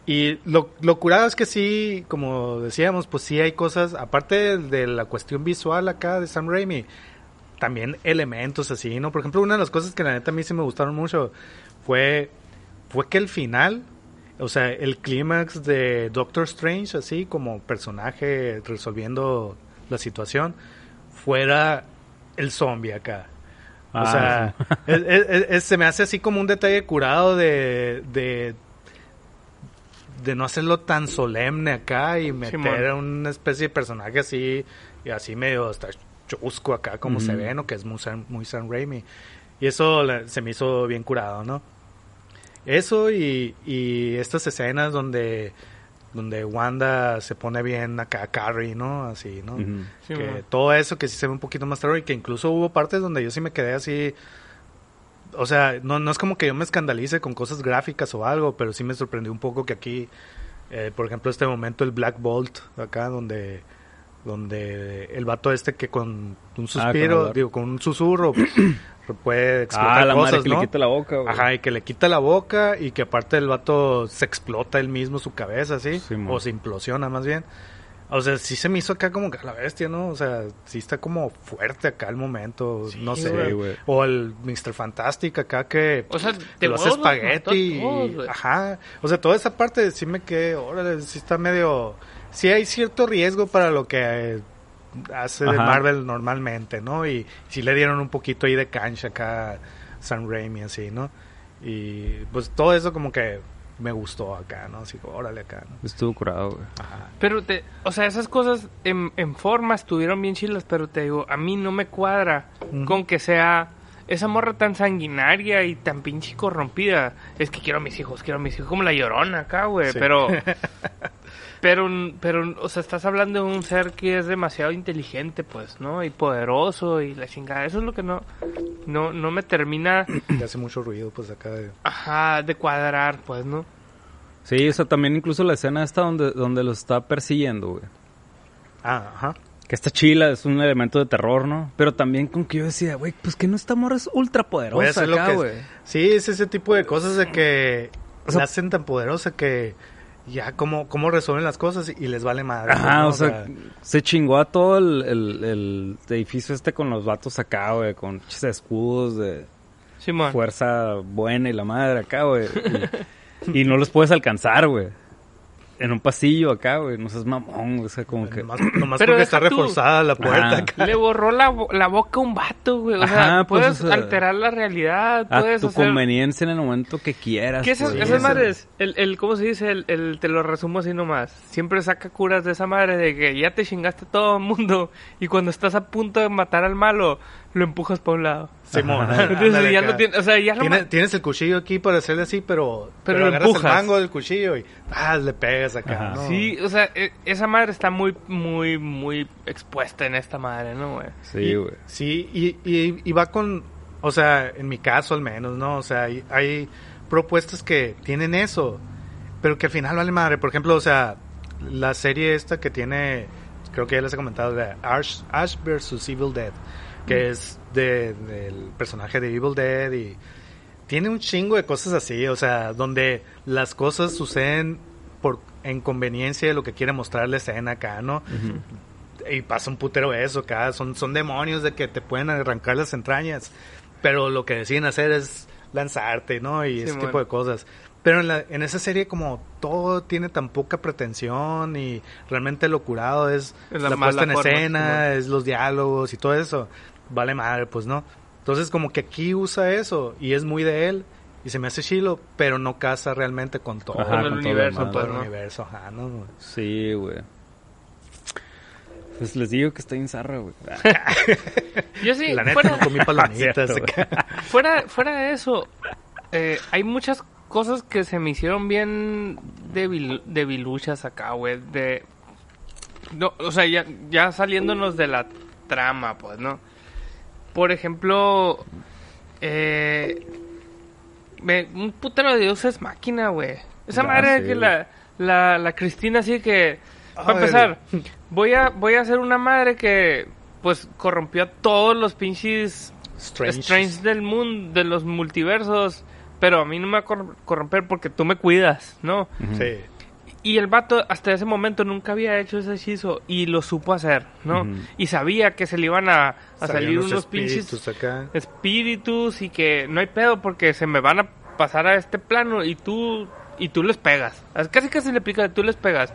Y lo, lo curado es que sí, como decíamos, pues sí hay cosas, aparte de la cuestión visual acá de Sam Raimi, también elementos así, ¿no? Por ejemplo, una de las cosas que la neta a mí sí me gustaron mucho fue, fue que el final, o sea, el clímax de Doctor Strange, así como personaje resolviendo la situación, fuera el zombie acá. O Ah, sea, sí. es- es- es- se me hace así como un detalle curado de, de, de no hacerlo tan solemne acá y meter a una especie de personaje así, y así medio hasta chusco acá como se Ujú. ve, ¿no? Que es muy Sam, muy Sam Raimi. Y eso la- se me hizo bien curado, ¿no? Eso y, y estas escenas donde donde Wanda se pone bien acá Carrie, ¿no? Así, ¿no? Sí, que todo eso que sí se ve un poquito más terror y que incluso hubo partes donde yo sí me quedé así o sea no, no es como que yo me escandalice con cosas gráficas o algo pero sí me sorprendió un poco que aquí eh, por ejemplo este momento el Black Bolt acá donde donde el vato este que con un suspiro el- digo con un susurro puede explotar Ah, la cosas madre que ¿no? le quita la boca, güey. Ajá, y que le quita la boca y que aparte el vato se explota él mismo su cabeza, ¿sí? O se implosiona más bien. O sea, sí se me hizo acá como que a la bestia, ¿no? O sea, sí está como fuerte acá el momento, no sé. güey, güey. O el Mr. Fantastic acá que O sea, que lo hace espagueti. todos, ajá. O sea, toda esa parte sí me quedé, órale, sí está medio... Sí hay cierto riesgo para lo que hace de. Marvel normalmente, ¿no? Y sí le dieron un poquito ahí de cancha acá a Sam Raimi, así, ¿no? Y pues todo eso como que me gustó acá, ¿no? Así, órale acá, ¿no? Estuvo curado, güey. Ajá. Pero, te, o sea, esas cosas en, en forma estuvieron bien chilas, pero te digo, a mí no me cuadra con que sea esa morra tan sanguinaria y tan pinche corrompida. Es que quiero a mis hijos, quiero a mis hijos, como la llorona acá, güey. Sí. Pero, pero, pero, o sea, estás hablando de un ser que es demasiado inteligente, pues, ¿no? Y poderoso y la chingada. Eso es lo que no, no, no me termina, Y hace mucho ruido, pues acá de... ajá, de cuadrar, pues, ¿no? Sí, o sea, también incluso la escena esta donde, donde los está persiguiendo, güey. Ah, ajá. Que está chila, es un elemento de terror, ¿no? Pero también con que yo decía, güey, pues que no esta morra es ultra poderosa lo acá, que... güey. Sí, es ese tipo de cosas de que O sea- la hacen tan poderosa que ya cómo, cómo resuelven las cosas y les vale madre. Ajá, ¿no? o sea, se chingó a todo el, el, el edificio este con los vatos acá, güey, con escudos de fuerza buena y la madre acá, güey. Y, y no los puedes alcanzar, güey. En un pasillo acá, güey. No seas mamón. O sea, como que... Nomás, nomás Pero porque está tú. reforzada la puerta. Ajá. acá. Le borró la, bo- la boca a un vato, güey. O Ajá, sea, pues, puedes o sea, alterar la realidad, A puedes tu hacer... conveniencia en el momento que quieras. Que esas, esas madres, el, el, ¿cómo se dice? El, el- te lo resumo así nomás. Siempre saca curas de esa madre de que ya te chingaste todo el mundo y cuando estás a punto de matar al malo, lo empujas para un lado. Simón. Ajá. Entonces ándale ya no tiene, o sea, ya lo Tienes, tienes el cuchillo aquí para hacerle así, pero, Pero pero, lo agarras empujas. el mango del cuchillo y ah, le pegas acá. Sí, o sea, e- esa madre está muy, muy, muy expuesta en esta madre, ¿no, güey? Sí, güey. Sí, y, y, y va con, o sea, en mi caso al menos, ¿no? O sea, hay, hay propuestas que tienen eso, pero que al final vale madre. Por ejemplo, o sea, la serie esta que tiene, creo que ya les he comentado, de Ash, Ash vs. Evil Dead, que es de, del personaje de Evil Dead y tiene un chingo de cosas así, o sea, donde las cosas suceden por en conveniencia de lo que quiere mostrar la escena acá, ¿no? y pasa un putero eso acá, son, son demonios de que te pueden arrancar las entrañas, pero lo que deciden hacer es lanzarte, ¿no? Y ese tipo de cosas. Pero en, la, en esa serie como todo tiene tan poca pretensión y realmente lo curado es Es la, la puesta en forma, escena, es los diálogos y todo eso. Vale madre, pues no. Entonces como que aquí usa eso y es muy de él y se me hace chilo, pero no casa realmente con todo. Ajá, Con el con todo lo universo, demás. todo el ¿no? universo, ajá, ¿no? Sí, güey. Pues les digo que está en zarra, güey. Yo sí, La neta, fuera, no comí palomitas Cierto, acá. fuera, fuera de eso, eh, hay muchas cosas que se me hicieron bien debil, debiluchas acá, güey. De, no, o sea, ya, ya saliéndonos de la trama, pues, ¿no? Por ejemplo, eh, me- un putero de Dios es máquina, güey. Esa Ya madre que la, la, la Cristina así que... Para empezar, voy a, voy a hacer una madre que, pues, corrompió a todos los pinches Strange. Strange del mundo, de los multiversos, pero a mí no me va a cor- corromper porque tú me cuidas, ¿no? Sí. Y el vato hasta ese momento nunca había hecho ese hechizo y lo supo hacer, ¿no? Y sabía que se le iban a, a salir unos pinches espíritus acá. espíritus y que no hay pedo porque se me van a pasar a este plano y tú y tú les pegas. Casi casi le aplica, tú les pegas.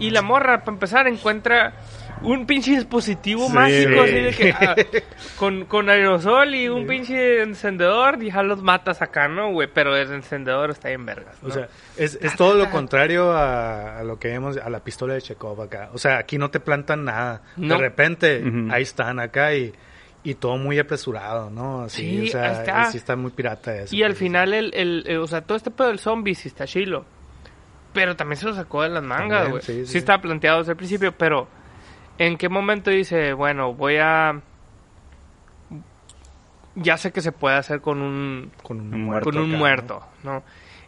Y la morra, para empezar, encuentra un pinche dispositivo Sí. mágico así de que ah, con, con aerosol y un pinche encendedor y ya los matas acá, ¿no, güey? Pero el encendedor está en vergas. ¿no? O sea, es, es todo lo contrario a, a lo que vemos, a la pistola de Chekhov acá. O sea, aquí no te plantan nada. No. De repente, ahí están acá y, y todo muy apresurado, ¿no? Así, Sí, o sea, ahí está. sí está muy pirata eso. Y al final, el, el, el- o sea, todo este pedo del zombie sí está chilo. Pero también se lo sacó de las mangas, güey. sí, Sí, sí. estaba planteado desde el principio, pero ¿en qué momento dice, bueno, voy a... Ya sé que se puede hacer con un, Con un Un muerto. con un muerto, ¿no?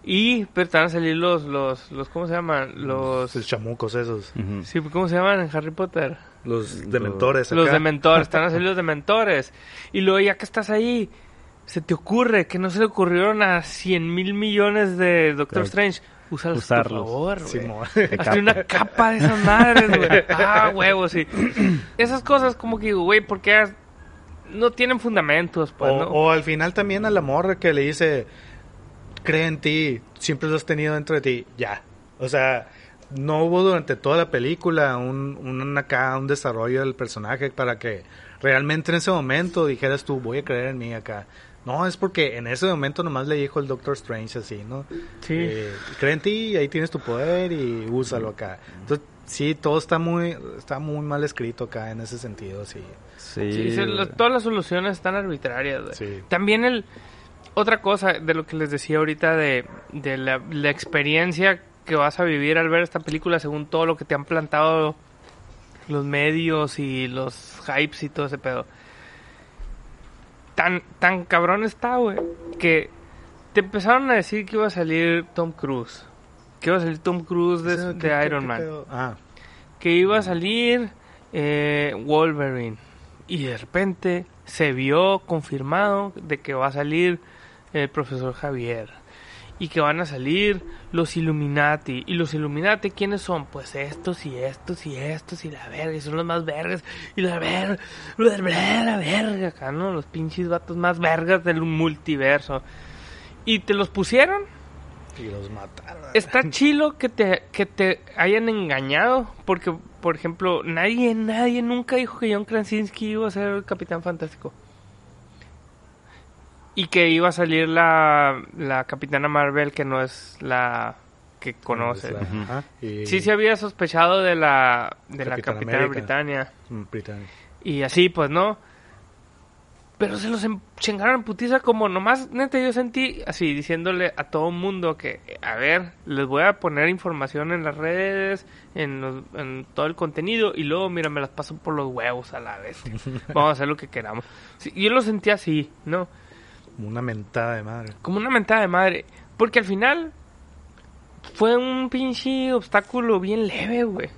Y pero te van a salir los, los, los, ¿cómo se llaman? Los... Los chamucos esos. Sí, ¿cómo se llaman en Harry Potter? Los dementores acá. Los dementores, te van a salir los dementores. Y luego ya que estás ahí, se te ocurre que no se le ocurrieron a 100 mil millones de Doctor Claro. Strange. Úsalos, Usarlos. por favor, güey. Una capa de esas madres, güey. Ah, huevo, sí. Esas cosas como que digo, güey, porque has- no tienen fundamentos, pues, o, ¿no? o al final también a la morra que le dice, cree en ti, siempre lo has tenido dentro de ti, ya. O sea, no hubo durante toda la película un, un acá, un desarrollo del personaje para que realmente en ese momento dijeras tú, voy a creer en mí acá. No, es porque en ese momento nomás le dijo el Doctor Strange así, ¿no? Sí. Eh, cree en ti, ahí tienes tu poder y úsalo acá. Entonces, sí, todo está muy, está muy mal escrito acá en ese sentido, sí. Sí, Sí, se- todas las soluciones están arbitrarias, güey. Sí. También el... Otra cosa de lo que les decía ahorita de, de la, la experiencia que vas a vivir al ver esta película según todo lo que te han plantado los medios y los hypes y todo ese pedo. Tan, tan cabrón está, güey, que te empezaron a decir que iba a salir Tom Cruise. Que iba a salir Tom Cruise de, ¿Qué- de qué- Iron qué Man? Ah, que iba a salir eh, Wolverine. Y de repente se vio confirmado de que va a salir el profesor Javier. Y que van a salir los Illuminati. ¿Y los Illuminati quiénes son? Pues estos y estos y estos y la verga, y son los más vergas. Y la verga, la verga, la verga, acá, ¿no? Los pinches vatos más vergas del multiverso. Y te los pusieron. Y los mataron. Está chilo que te, que te hayan engañado, porque, por ejemplo, nadie, nadie nunca dijo que John Krasinski iba a ser el Capitán Fantástico. Y que iba a salir la, la Capitana Marvel, que no es la que conoce. La- ajá, y- Sí se había sospechado de la, de la Capitana. Britannia. Mm, Britannia. Y así, pues, ¿no? Pero se los em- chingaron en putiza como nomás, neta, yo sentí así, diciéndole a todo el mundo que, a ver, les voy a poner información en las redes, en, los- en todo el contenido, y luego, mira, me las paso por los huevos a la vez. Vamos a hacer lo que queramos. Sí, yo lo sentí así, ¿no? Como Una mentada de madre. Como una mentada de madre. Porque al final fue un pinche obstáculo bien leve, güey.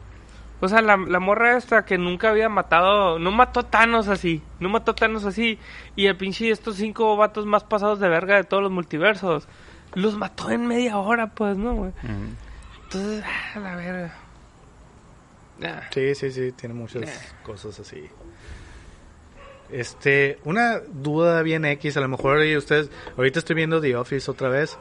O sea, la, la morra esta que nunca había matado, no mató a Thanos así, no mató a Thanos así. Y el pinche estos cinco vatos más pasados de verga de todos los multiversos, los mató en media hora, pues, ¿no, güey? Entonces, ah, la verga. Ah. Sí, sí, sí, tiene muchas Eh. cosas así. Este, una duda bien X, a lo mejor ustedes, ahorita estoy viendo The Office otra vez.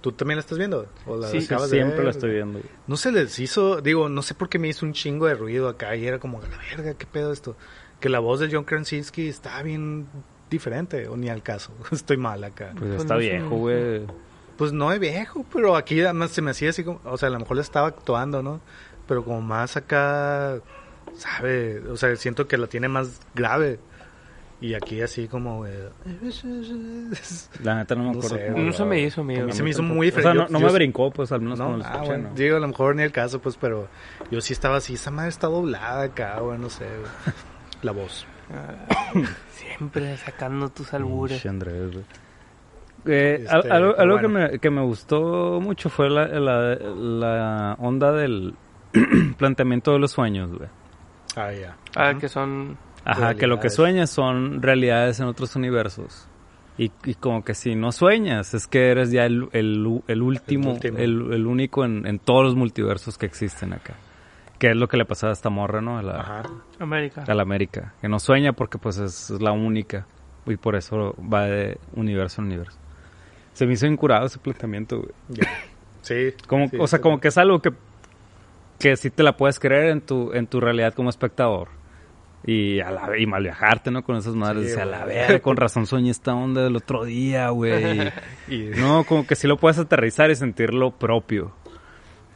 ¿Tú también la estás viendo? ¿O la Sí, de Siempre ver? la estoy viendo. No se les hizo, digo, no sé por qué me hizo un chingo de ruido acá y era como, la verga, qué pedo esto. Que la voz de John Krasinski está bien diferente, o ni al caso. Estoy mal acá. Pues Pues está no viejo, güey. Pues no es viejo, pero aquí además se me hacía así como, o sea, a lo mejor le estaba actuando, ¿no? Pero como más acá, sabe, o sea, siento que la tiene más grave. Y aquí así como... eh, La neta no me No acuerdo. sé. No se me hizo, amigo. A mí se me hizo muy O sea, diferente. no, no Yo- me brincó, pues al menos No, como lo ah, escuché, bueno, ¿no? digo, a lo mejor ni el caso, pues, pero yo sí estaba así, esa madre está doblada acá, güey, no sé, güey. La voz. Ah, Siempre sacando tus albures. Pinche Andrés, güey. Eh, Este, al- algo que, bueno. me, que me gustó mucho fue la, la, la onda del planteamiento de los sueños, güey. Ah, ya. Ah, Ujú. que son... Ajá, que lo que sueñas son realidades en otros universos. Y, y como que si no sueñas, es que eres ya el, el, el último, El último. el, el único en, en todos los multiversos que existen acá. Que es lo que le pasaba a esta morra, ¿no? A la, Ajá. América. a la América. Que no sueña porque pues es, es la única. Y por eso va de universo en universo. Se me hizo incurado ese planteamiento, güey. Ya. Sí. Como, sí, o sea, sí. como que es algo que, que sí te la puedes creer en tu, en tu realidad como espectador. Y, a la, y mal viajarte, ¿no? Con esas madres. Sí, Dice, a la verga, con razón soñé esta onda del otro día, güey. Y- no, como que sí lo puedes aterrizar y sentirlo propio.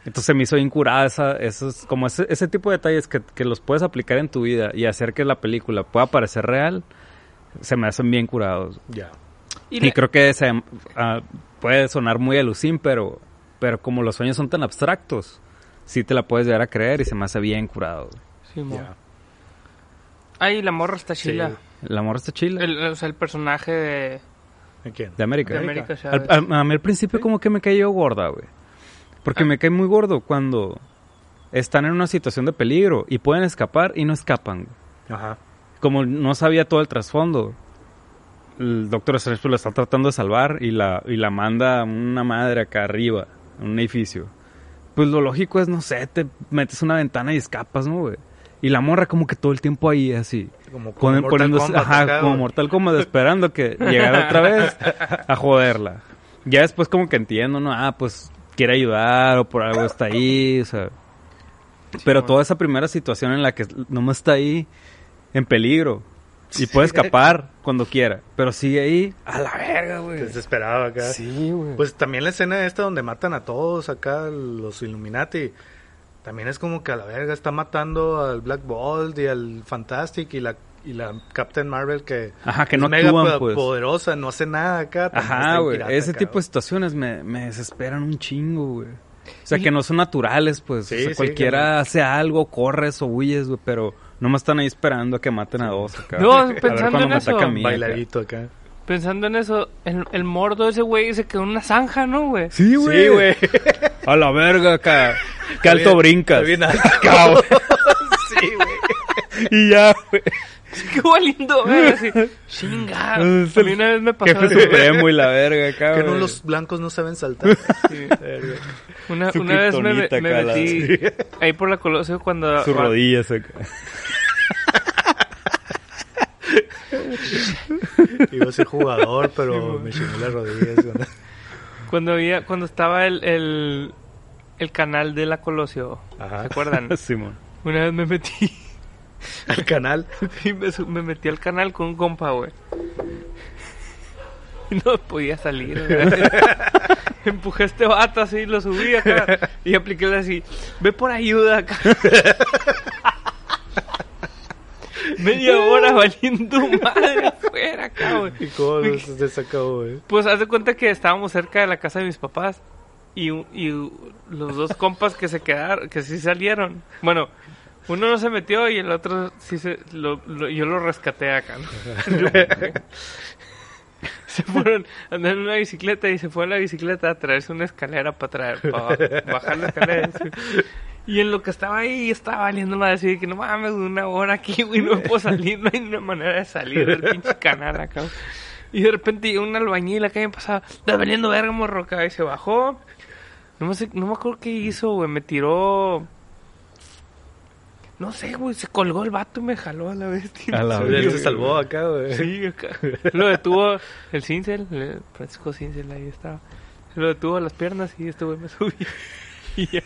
Entonces me hizo incurada esa, esos, como ese, ese tipo de detalles que, que los puedes aplicar en tu vida y hacer que la película pueda parecer real, se me hacen bien curados. Ya. Y, le- creo que se, ah, puede sonar muy alucín, pero, pero como los sueños son tan abstractos, sí te la puedes llegar a creer y se me hace bien curado. Sí, mo. Ya. Ay, la morra está Sí. chila. El amor está chile. El, o sea, el personaje de... ¿En quién? de América. De América. América Al- al- a mí al principio como que me cayó gorda, güey. Porque me cae muy gordo cuando están en una situación de peligro y pueden escapar y no escapan. güey. Ajá. Como no sabía todo el trasfondo, el doctor Strange pues, lo está tratando de salvar y la, y la manda a una madre acá arriba, en un edificio. Pues lo lógico es, no sé, te metes una ventana y escapas, ¿no, güey? Y la morra como que todo el tiempo ahí, así. Como, Con, Mortal poniéndose, Kombat ajá, acá, como güey. Mortal Kombat esperando que llegara otra vez a joderla. Ya después como que entiendo, ¿no? Ah, pues quiere ayudar o por algo está ahí, o sea. Pero toda esa primera situación en la que nomás está ahí en peligro y puede escapar cuando quiera, pero sigue ahí a la verga, güey. Desesperado acá. Sí, güey. Pues también la escena esta donde matan a todos acá, los Illuminati. También es como que a la verga está matando al Black Bolt y al Fantastic y la, y la Captain Marvel que Ajá, que es no mega actúan, pues. poderosa, no hace nada acá. Ajá, güey. Ese acá, tipo de situaciones me, me desesperan un chingo, güey. O sea, Y- que no son naturales, pues. Sí, o sea, sí, cualquiera hace algo, corres o huyes, güey, pero no me están ahí esperando a que maten a dos acá. No, A ver pensando en eso. a mí. Bailadito acá. Pensando en eso, el, el mordo ese güey se quedó en una zanja, ¿no, güey? Sí, güey. Sí, güey. A la verga acá. Qué alto Bien- brincas. Bien alto, cabrón. sí, güey. Y ya, güey. Qué lindo, ver así. Chinga. A Es el mí una vez me pasó Jefe supremo y la verga acá, Que no güey. los blancos no saben saltar. Sí. Verga. Una, Su una vez me, me metí ahí por la Colosio cuando... Sus rodillas acá. Iba a ser jugador, pero me chingué las rodillas. Cuando, había, cuando estaba el, el, el canal de la Colosio. Ajá. ¿Se acuerdan? Simón. Una vez me metí... Al canal. Me, me metí al canal con un compa, güey. No podía salir. Empujé a este vato así, lo subí acá. Y apliqué así, ve por ayuda acá. Media hora valiendo madre afuera güey. ¿Y cómo se sacó, güey? Pues haz de cuenta que estábamos cerca de la casa de mis papás. Y, los dos compas que se quedaron, que sí salieron. Bueno, uno no se metió y el otro sí se. Lo, lo- yo lo rescaté acá, ¿no? Se fueron a andar en una bicicleta y se fue en la bicicleta a traerse una escalera para traer, para bajar la escalera. Y en lo que estaba ahí, estaba valiendo más decir que no mames, una hora aquí, güey, no puedo salir, no hay una manera de salir del pinche canal acá. Y de repente llegó un albañil acá y me pasaba, está valiendo verga, morro, acá, y se bajó. No me, sé, no me acuerdo qué hizo, güey, me tiró... No sé, güey, se colgó el vato y me jaló a la bestia. A la Él verga. se salvó acá, güey. Sí, acá. Lo detuvo el Cincel, el Francisco Cincel, ahí estaba. Se lo detuvo a las piernas y este güey me subió. Y ya,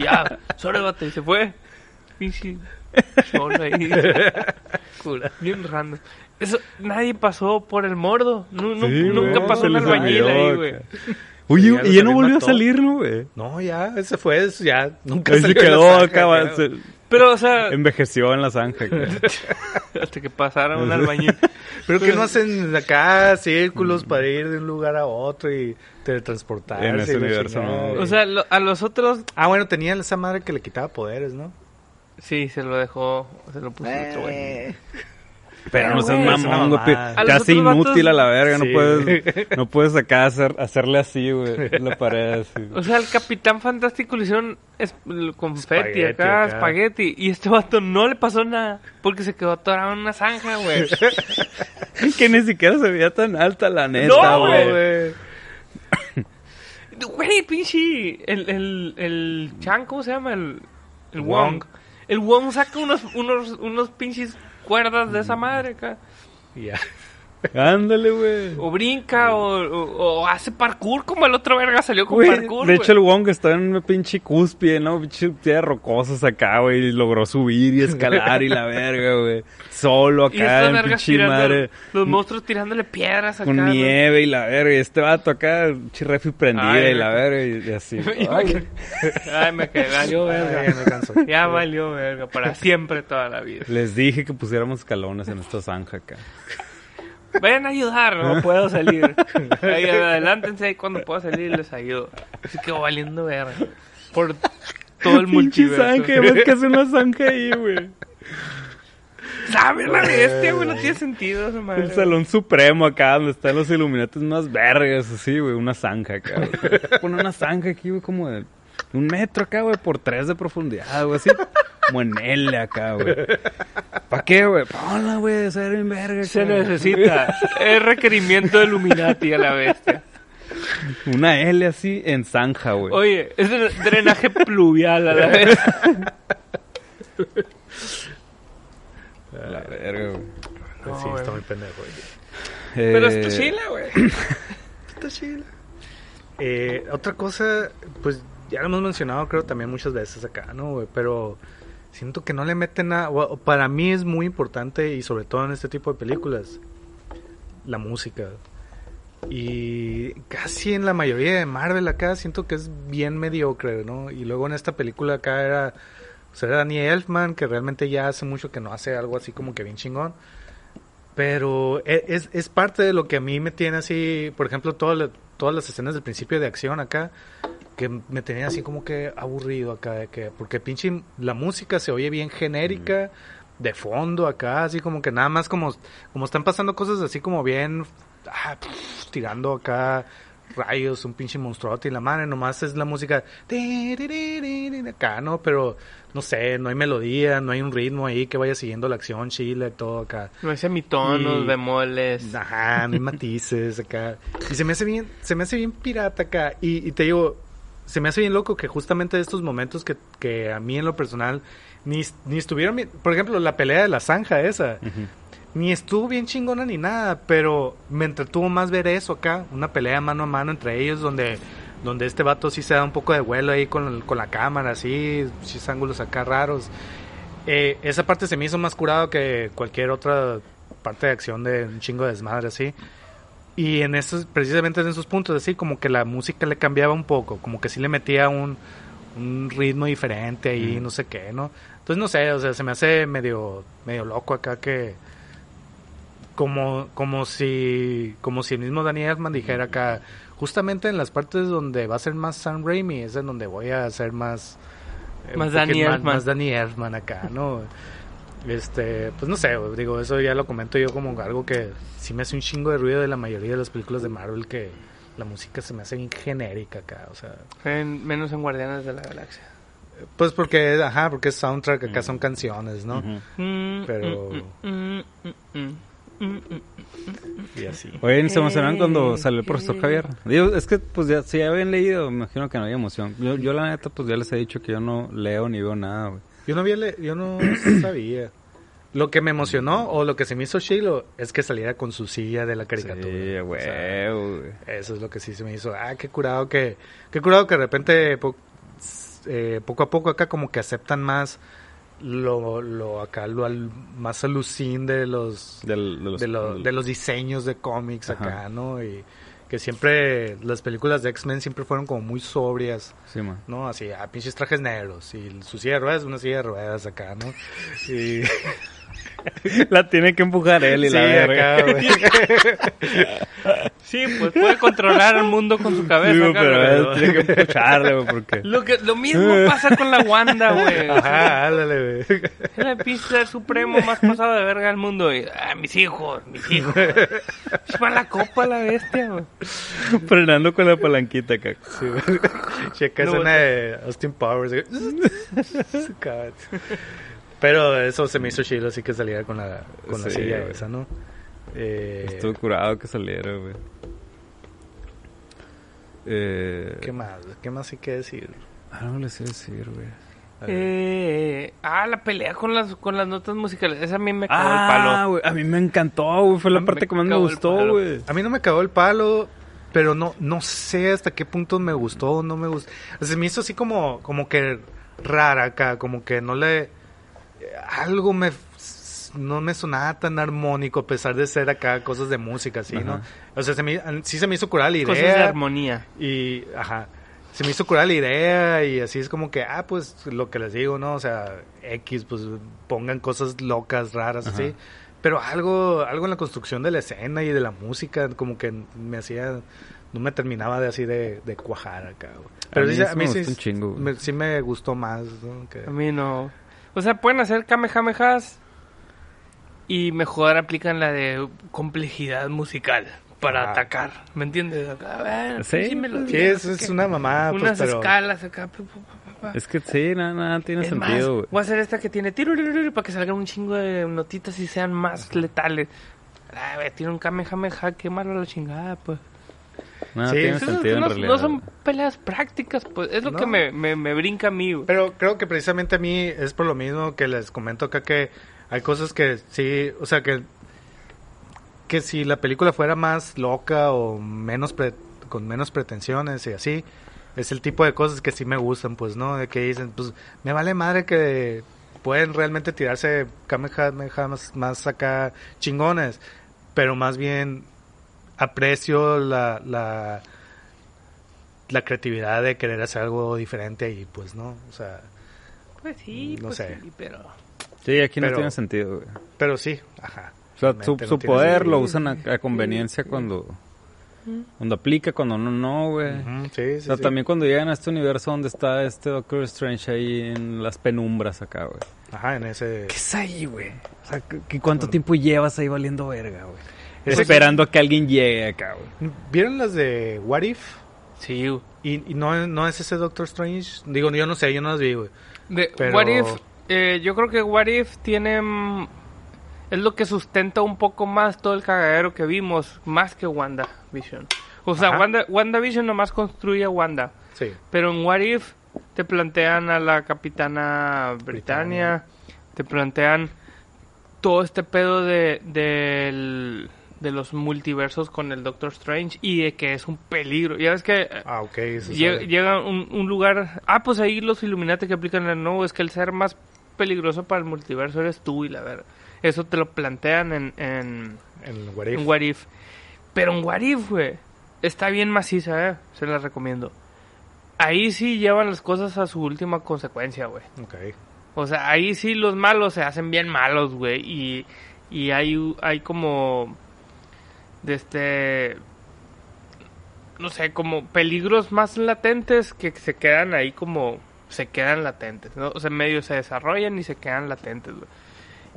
ya, sobre vato, y se fue. Pinche solo ahí. Cura, bien random. Eso, nadie pasó por el mordo. Nu- Sí, nunca güey, pasó un les albañil ahí, güey. acá. Oye, y ya no volvió a salir, ¿no, güey? No, ya, ese fue, eso ya nunca se quedó zanja, acá, acá, se- Pero, o sea, envejeció en la zanja. hasta que pasara un albañil. Pero que no hacen acá círculos para ir de un lugar a otro y teletransportarse. En ese universo, no. O sea, lo- a los otros, Ah, bueno, tenía esa madre que le quitaba poderes, ¿no? sí, se lo dejó, se lo puso otro güey. Pero no seas mamón, güey. Casi otros vatos- inútil a la verga. No puedes, no puedes acá hacer, hacerle así, güey. La pared así. O sea, el Capitán Fantástico le hicieron confeti Espagueti acá, acá. espagueti. Y este vato no le pasó nada. Porque se quedó atorado en una zanja, güey. que ni siquiera se veía tan alta, la neta, No, güey. güey. Güey, pinche. El, el, el Chan, ¿cómo se llama? El, el Wong. Wong. El Wong saca unos, unos, unos pinches cuerdas de esa madre. Ándale, güey. O brinca o, o- o hace parkour como el otro verga salió con Güey, parkour. de hecho, el Wong está en una pinche cúspide, ¿no? Pinche piedras rocosas acá, güey. Y logró subir y escalar y la verga, güey. Solo acá, en pinche madre. los monstruos tirándole piedras acá. Con nieve y la verga. Y este vato acá, pinche refri prendida Ay, y la verga. Y, y así. Ay, Ay, me quedé, valió verga. ya me canso. Ya valió verga, para siempre toda la vida. les dije que pusiéramos escalones en esta zanja acá. Vayan a ayudar, no puedo salir. Ahí, adelántense ahí cuando pueda salir les ayudo. Así que valiendo verga. Por todo el multiverso. zanja, ves que hace una zanja ahí, güey. ¿Sabes la bestia, güey? No tiene sentido esa madre. El salón supremo acá, donde están los iluminatos más vergas, así, güey. Una zanja acá, güey. Pone una zanja aquí, güey, como de un metro acá, güey, por tres de profundidad, güey, así. Como en L acá, güey. ¿Para qué, güey? Ponla, güey, se ve bien verga. Se necesita. Es requerimiento de Illuminati a la bestia. Una L así en zanja, güey. Oye, es dre- drenaje pluvial a la vez. La verga, güey. Pues sí, está muy pendejo. güey. Pero Eh, está chila, güey. Está chila. Eh, otra cosa, pues ya lo hemos mencionado creo también muchas veces acá, ¿no? güey? Pero siento que no le meten nada. Para mí es muy importante y sobre todo en este tipo de películas, la música. Y casi en la mayoría de Marvel acá siento que es bien mediocre, ¿no? Y luego en esta película acá era, o sea, era Danny Elfman, que realmente ya hace mucho que no hace algo así como que bien chingón. Pero e- es, es parte de lo que a mí me tiene así, por ejemplo, todas todas las escenas del principio de acción acá, que me tenía así como que aburrido acá, de que, porque pinche la música se oye bien genérica, de fondo acá, así como que nada más como, como están pasando cosas así como bien, ah, pf, tirando acá rayos, un pinche monstruote y la madre, nomás es la música ti, acá, ¿no? Pero no sé, no hay melodía, no hay un ritmo ahí que vaya siguiendo la acción, chile, todo acá. No hay semitonos, Y- bemoles. Ajá, no hay matices acá. Y se me hace bien, se me hace bien pirata acá. Y, y te digo, se me hace bien loco que justamente estos momentos que, que a mí en lo personal ni, ni estuvieron bien. Por ejemplo, la pelea de la zanja esa. Ni estuvo bien chingona ni nada, pero me entretuvo más ver eso acá, una pelea mano a mano entre ellos donde donde este vato sí se da un poco de vuelo ahí con, con la cámara, así, muchos ángulos acá raros. Eh, esa parte se me hizo más curado que cualquier otra parte de acción de un chingo de desmadre así. Y en esos, precisamente en esos puntos así, como que la música le cambiaba un poco, como que sí le metía un, un ritmo diferente ahí, no sé qué, ¿no? Entonces no sé, o sea, se me hace medio, medio loco acá que como, como si, como si el mismo Danny Elfman dijera acá, justamente en las partes donde va a ser más Sam Raimi, es en donde voy a hacer más, eh, Más más- Elfman. Más Danny Elfman acá, ¿no? Este, pues no sé, digo, eso ya lo comento yo como algo que sí me hace un chingo de ruido de la mayoría de las películas de Marvel que la música se me hace bien genérica acá, o sea, En- menos en Guardianes de la Galaxia. pues porque, ajá, porque es soundtrack, acá son canciones, ¿no? Mm, Pero- mm, mm, mm, mm, mm, mm. Y así. Oye, se emocionaron cuando salió el profesor Javier. Digo, es que pues ya, si ya habían leído, me imagino que no había emoción. Yo, yo la neta, pues ya les he dicho que yo no leo ni veo nada, güey. Yo no había le- yo no sabía. Lo que me emocionó o lo que se me hizo chilo es que saliera con su silla de la caricatura. Sí, O güey, sea, eso es lo que sí se me hizo. Ah, qué curado que qué curado que de repente po- eh, poco a poco acá como que aceptan más lo, lo acá lo al- más alucin de los Del- de los, de, lo- del- de los diseños de cómics Ajá. acá, ¿no? Y que siempre las películas de X-Men siempre fueron como muy sobrias. Sí, man. ¿no? Así, a pinches trajes negros. Y su silla de ruedas, una silla de ruedas acá, ¿no? Y... La tiene que empujar él y sí, la verga. acá. Sí, pues puede controlar el mundo con su cabeza. Sí, pero tiene que empujarle, güey, porque... Lo, que, lo mismo pasa con la Wanda, güey. Ajá, ándale, güey. Es el pinche supremo más pasado de verga del mundo. Y, ah, mis hijos, mis hijos. Para la copa la bestia, güey. Frenando con la palanquita acá. Sí. Checa No, escena de Austin Powers. güey. Pero eso se me hizo chido, así que saliera con la, con la silla esa, ¿no? Eh, Estuvo curado que saliera, güey. Eh... ¿Qué más? ¿Qué más hay que decir? Algo les iba a decir, güey. Eh, ah, la pelea con las, con las notas musicales. Esa a mí me cagó Ah, el palo. güey, a mí me encantó, güey. Fue la Me parte que más me gustó, güey. A mí no me cagó el palo, pero no, no sé hasta qué punto me gustó o no me gustó. O sea, se me hizo así como, como que rara acá, como que no le... Algo me... No me sonaba tan armónico a pesar de ser acá cosas de música, así, ¿no? O sea, se me, sí se me hizo curar la idea. Cosas de armonía. Y, ajá, se me hizo curar la idea y así es como que, ah, pues lo que les digo, ¿no? O sea, X, pues pongan cosas locas, raras, Ajá. así. Pero algo, algo en la construcción de la escena y de la música, como que me hacía, no me terminaba de así de, de cuajar acá, güey. Pero mí sí, a mí sí, me, sí me gustó más, ¿no? Que- A mí no. O sea, pueden hacer kamehamehas y mejor aplican la de complejidad musical para Ah. atacar. ¿Me entiendes? Acá, a ver, Sí, sí, melodías, Sí, es, una mamada, pues, Unas pero... escalas acá. pa, pa, pa, pa. Es que sí, nada, nada tiene Es más, sentido, güey. voy a hacer esta que tiene tiruriru para que salgan un chingo de notitas y sean más letales. Ah, tiene un kamehameha, qué malo la chingada, pues. Sí, tiene sentido en no, realidad. no son peleas prácticas, pues. Es lo No. que me, me, me brinca a mí, güey. Pero creo que precisamente a mí es por lo mismo que les comento acá que hay cosas que sí, o sea que que si la película fuera más loca o menos pre- con menos pretensiones y así, es el tipo de cosas que sí me gustan, pues, ¿no? De que dicen, pues, me vale madre que pueden realmente tirarse kamehameha más, más acá chingones, pero más bien aprecio la, la la creatividad de querer hacer algo diferente y pues no, o sea, Pues sí, No pues sé. sí, pero... Sí, aquí no Pero- tiene sentido, güey. pero sí, ajá. O sea, su, poder sentido. lo usan a, a conveniencia cuando... Cuando aplica, cuando no, no, güey. Ujú, sí, O sí, sea, sí. también cuando llegan a este universo donde está este Doctor Strange ahí en las penumbras acá, güey. Ajá, en ese ¿Qué es ahí, güey? O sea, ¿qué- qué- ¿cuánto tiempo llevas ahí valiendo verga, güey? Ese- Esperando a que alguien llegue acá, güey. ¿Vieron las de What If? Sí, güey. Y, y no, no es ese Doctor Strange. Digo, yo no sé, yo no las vi, güey. De Pero- What If, eh, yo creo que What If tiene... mm, Es lo que sustenta un poco más todo el cagadero que vimos, más que WandaVision. O sea, Ajá. Wanda, WandaVision nomás construye a Wanda. Sí. Pero en What If te plantean a la capitana Britannia, te plantean todo este pedo de, del- de los multiversos con el Doctor Strange y de que es un peligro. Ya ves que eh, Ah, ok. eso lle- sabe. llega un, un lugar... Ah, pues ahí los Illuminati que aplican el no, es que el ser más peligroso para el multiverso eres tú y la verdad. Eso te lo plantean en, en, En What If. en What If. Pero en What If, güey, está bien maciza, eh. Se la recomiendo. Ahí sí llevan las cosas a su última consecuencia, güey. Ok. O sea, ahí sí los malos se hacen bien malos, güey. Y, y hay, hay como... De este... No sé, como peligros más latentes que se quedan ahí como... Se quedan latentes, ¿no? O sea, medio se desarrollan y se quedan latentes, güey.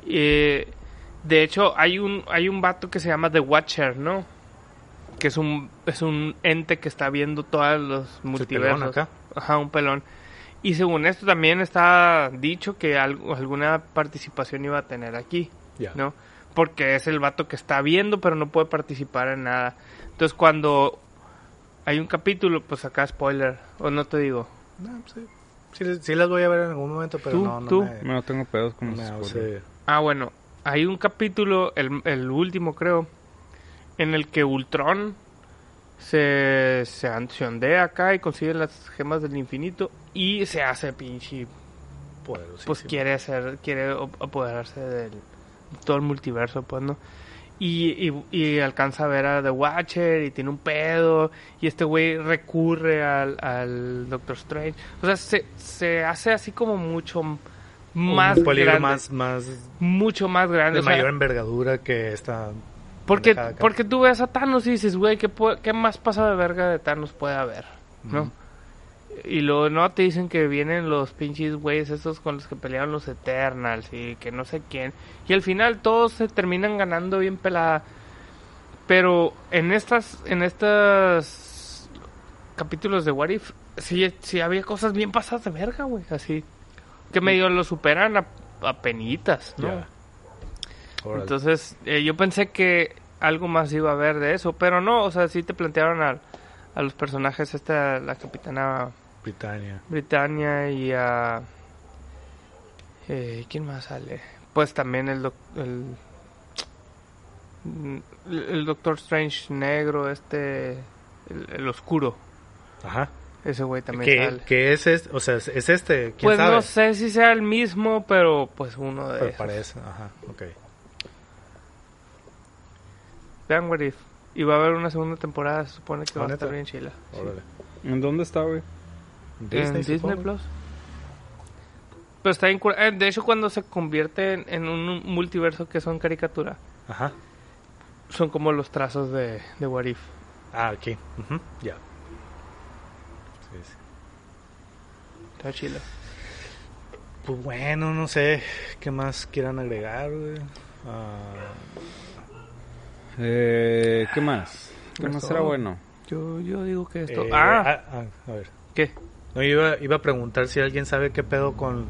Eh, de hecho, hay un, hay un vato que se llama The Watcher, ¿no? Que es un, es un ente que está viendo todos los pelón multiversos. acá. Ajá, un pelón. Y según esto también está dicho que algo- alguna participación iba a tener aquí. ¿no? Porque es el vato que está viendo, pero no puede participar en nada. Entonces cuando hay un capítulo, pues acá spoiler, o no te digo. No, pues sí. Sí, sí las voy a ver en algún momento, pero ¿Tú? no, no ¿Tú? me... No tengo pedos con no me los hace- Ah, bueno, hay un capítulo, el, el último creo, en el que Ultron se, se ondea acá y consigue las gemas del infinito y se hace pinche pues quiere ser, quiere apoderarse del todo el multiverso, pues, ¿no? Y, y, y alcanza a ver a The Watcher y tiene un pedo y este güey recurre al, al Doctor Strange. O sea, se, se hace así como mucho más un grande, más, más mucho más grande. de o sea, mayor envergadura que esta... porque, porque tú ves a Thanos y dices, güey, ¿qué, ¿qué más pasa de verga de Thanos puede haber? ¿no? Y luego no te dicen que vienen los pinches güeyes esos con los que pelearon los Eternals y que no sé quién. Y al final todos se terminan ganando bien pelada. Pero en estas, en estas capítulos de What If, sí, sí había cosas bien pasadas de verga, güey, así. Que medio lo superan a, a penitas, ¿no? Entonces, eh, yo pensé que algo más iba a haber de eso, pero no, o sea, sí te plantearon a, a los personajes, esta, la capitana Britannia. Britannia y a... Eh, ¿Quién más sale? Pues también el, doc- el, el, Doctor Strange negro, este, el, el oscuro, Ajá. ese güey también ¿Qué, sale. qué es este? O sea, ¿es es este? ¿Quién Pues sabe? no sé si sea el mismo, pero pues uno de Pero esos. parece, ajá, ok. Vean What If. Y va a haber una segunda temporada, se supone que ¿Ah, va a estar bien chila. Sí. Órale. ¿En dónde está, güey? En Disney. Plus. Pero está bien eh, De hecho, cuando se convierte en, en un multiverso que son caricatura, Ajá. son como los trazos de, de What If. Ah, ujú, Ya. Sí, sí. Está chila. Pues bueno, no sé qué más quieran agregar, güey. Ah, Eh, ¿Qué más? ¿Qué más todo. será bueno? Yo, yo digo que esto. eh, ah, ah, ah, a ver. ¿qué? No, yo iba, iba a preguntar si alguien sabe qué pedo con,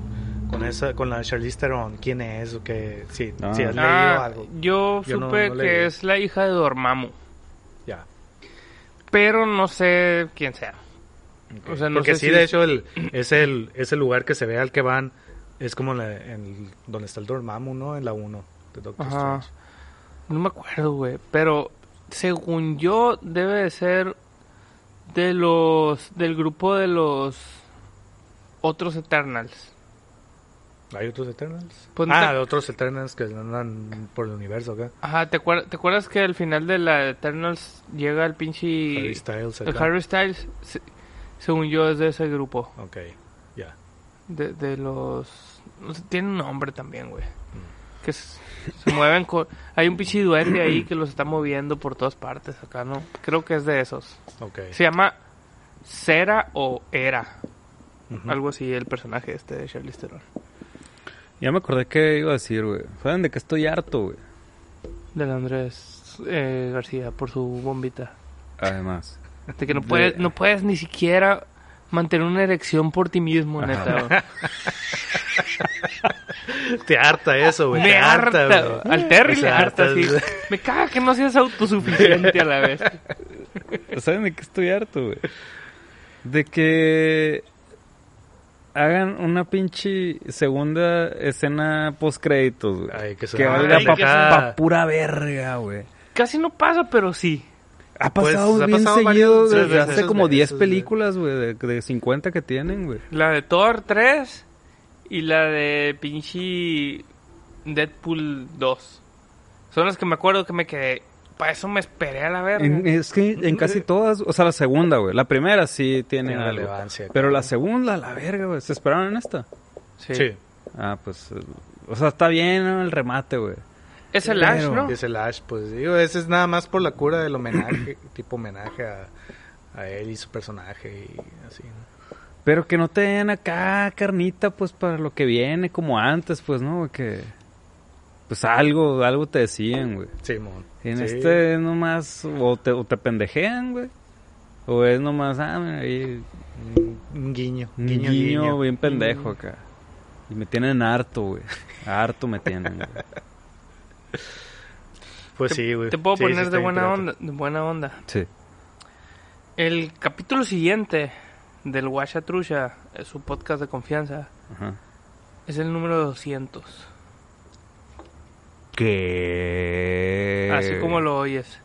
con esa con la Charlize Theron, quién es o qué, sí, Ah. si has leído Ah, algo. yo, supe no que es la hija de Dormammu. Ya. Pero no sé quién sea. O sea, no Porque sé sí, si de es- hecho, el, es el, es el lugar que se ve al que van, es como la, en, donde está el Dormammu, ¿no? En la 1 de Doctor Ajá. Strange. No me acuerdo, güey. Pero según yo, debe de ser de los. del grupo de los. otros Eternals. ¿Hay otros Eternals? Pues no ah, te- de otros Eternals que andan por el universo acá. Ajá, ¿te, acuer- ¿te acuerdas que al final de la Eternals llega el pinche. Harry Styles el. Harry Styles? Se- según yo, es de ese grupo. Ok, ya. De, de los. tiene un nombre también, güey. Mm. Que se mueven con. Hay un pinche duende ahí que los está moviendo por todas partes acá, ¿no? Creo que es de esos. Ok. Se llama Cera o Era. Algo así, el personaje este de Charlize Theron. Ya me acordé que iba a decir, güey. ¿Saben de que estoy harto, güey? del Andrés eh, García por su bombita. Además. De que no De- puedes, no puedes ni siquiera mantener una erección por ti mismo, neta. Te harta eso, güey. Me te harta, güey. al Terry O le harta, sí. Me caga que no seas autosuficiente a la vez. ¿Saben de qué estoy harto, güey? De que hagan una pinche segunda escena post créditos, güey. Ay, que se que va a valga pa, pa pura verga, güey. Casi no pasa, pero sí. Ha Pues, pasado ha bien pasado seguido varias desde hace como 10 veces, güey. películas, güey, de, de 50 que tienen, güey. La de Thor 3 y la de pinche Deadpool 2. Son las que me acuerdo que me quedé. Para eso me esperé a la verga. En- es que en casi todas, o sea, la segunda, güey. La primera sí tiene Tiene algo. relevancia, Pero claro. la segunda, la verga, güey. ¿Se esperaron en esta? Sí. Sí. Ah, pues, o sea, está bien ¿no? el remate, güey. Es el Ash, ¿no? Es el Ash, pues digo, ese es nada más por la cura del homenaje, tipo homenaje a, a él y su personaje y así. ¿no? Pero que no te den acá carnita, pues, para lo que viene, como antes, pues, ¿no? Que, pues, algo, algo te decían, güey. Simón. En Sí. este es nomás, o te, o te pendejean, güey. O es nomás, ah, mira, ahí, Un, guiño, un guiño, guiño, guiño. bien pendejo acá. Y me tienen harto, güey. Harto me tienen, güey. Pues Te- sí, güey. Te puedo Sí, sí poner de buena onda, de buena onda. Sí. El capítulo siguiente del Washa Trusha, su podcast de confianza, Ajá. es el número 200. ¿Qué? Así como lo oyes.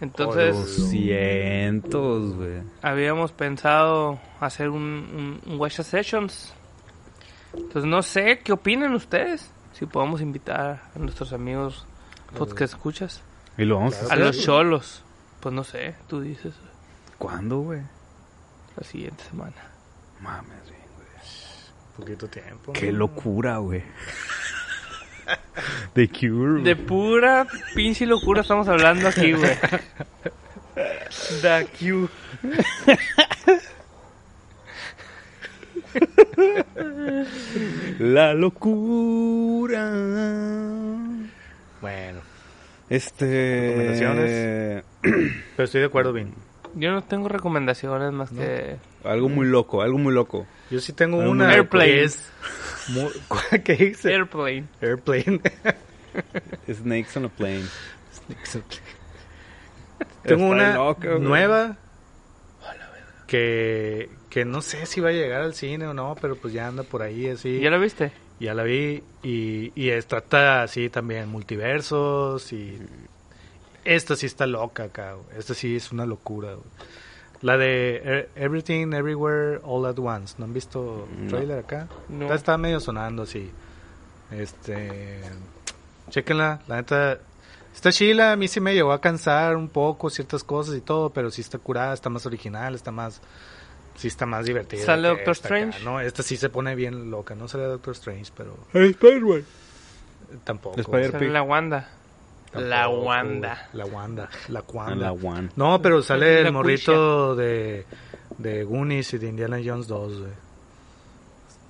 Entonces, 200, güey. habíamos pensado hacer un, un, Sessions. Entonces, no sé, ¿qué opinan ustedes? Si podemos invitar a nuestros amigos podcast escuchas. Y lo vamos Claro. a A hacer. los cholos. Pues no sé, tú dices. ¿Cuándo, güey? La siguiente semana. Mames, bien, güey. Poquito tiempo. Qué locura, güey. The Cure. De pura pinche locura estamos hablando aquí, güey. Da Q. La locura. Bueno, Este. ¿Recomendaciones? pero estoy de acuerdo, bien. Yo no tengo recomendaciones más que... Algo muy loco, algo muy loco. Yo sí tengo Algo una muy Airplane. que es muy- ¿Qué dice? Airplane. Airplane. Snakes on a plane. Tengo Está una loco, güey. nueva que, que no sé si va a llegar al cine o no, pero pues ya anda por ahí así. ¿Ya la viste? Ya la vi y, y es- trata así también multiversos y esta sí está loca acá, güey. esta sí es una locura. güey. La de E- Everything Everywhere All at Once, ¿no han visto el No. trailer acá? No. Está, está medio sonando así. Este, chequenla, la neta está chila, a mí sí me llegó a cansar un poco ciertas cosas y todo, pero sí está curada, está más original, está más sí está más divertida. ¿Sale Doctor esta acá, Strange? No, esta sí se pone bien loca, no sale Doctor Strange, pero Spider-Man. tampoco. Spider- Sale la Wanda. La Wanda. La Wanda. La Wanda. la One. No, pero sale el morrito de, de Goonies y de Indiana Jones 2, güey.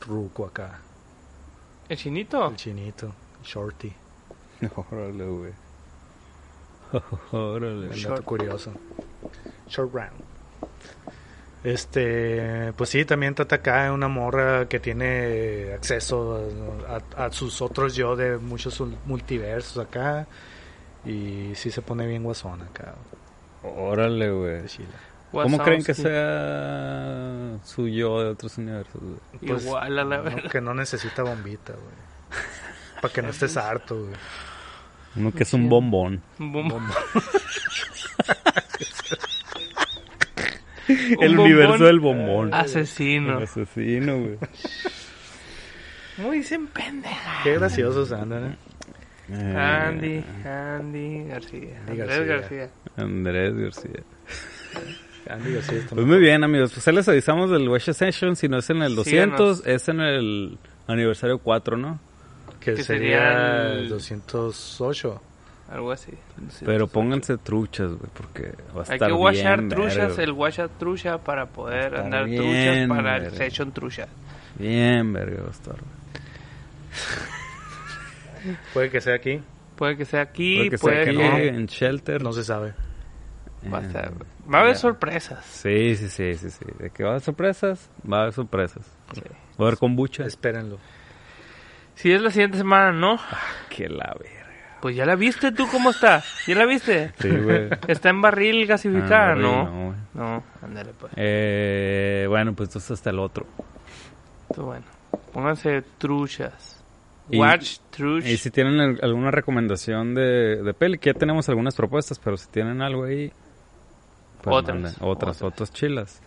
Ruco acá. ¿El chinito? El chinito. Shorty. Órale, güey. Órale. Short. dato curioso. Short round. Este, pues sí, también trata acá una morra que tiene acceso a, a sus otros yo de muchos multiversos acá. Y sí se pone bien guasón acá. Órale, güey. ¿Cómo creen que sea su yo de otros universos, güey? Pues, Igual a la no, verdad. que no necesita bombita, güey. Para que no estés harto, güey. Uno que es un bombón. Un bombón. El Un universo bombón del bombón. El Asesino. asesino, güey. Muy dicen pendeja. Qué graciosos andan, ¿eh? Eh, Andy, Andy García. Andy Andrés García. García. Andrés García. Andy García está Pues muy bien, amigos. Pues ahí les avisamos del Wesh Session. Si no es en el 200, Síganos. es en el aniversario 4, ¿no? Que, Que sería sería el el- 208. Algo así. Pero pónganse truchas, güey, porque va a estar Hay que washar truchas, verga. el washa trucha para poder andar bien, truchas para el verga. session trucha. Bien, verga, va a estar. Puede que sea aquí. Puede que sea aquí, Puede que puede sea que, aquí, no. en Shelter. No se sabe. Va a, estar- Eh, va a haber sorpresas. Sí, sí, sí, sí, sí. De que va a haber sorpresas, va a haber sorpresas. Sí. Va a haber kombucha. Espérenlo. Si es la siguiente semana, ¿no? Que la verga. Pues ya la viste tú cómo está. ¿Ya la viste? Sí, güey. Está en barril gasificada, Ah, ¿no? no, güey. No, ándale pues. Eh, bueno, pues entonces hasta el otro. Entonces, bueno, pónganse truchas. Y- Watch truch. Y si tienen al- alguna recomendación de, de peli, que ya tenemos algunas propuestas, pero si tienen algo ahí, pues Otras, manden. otras, otras. otras chilas.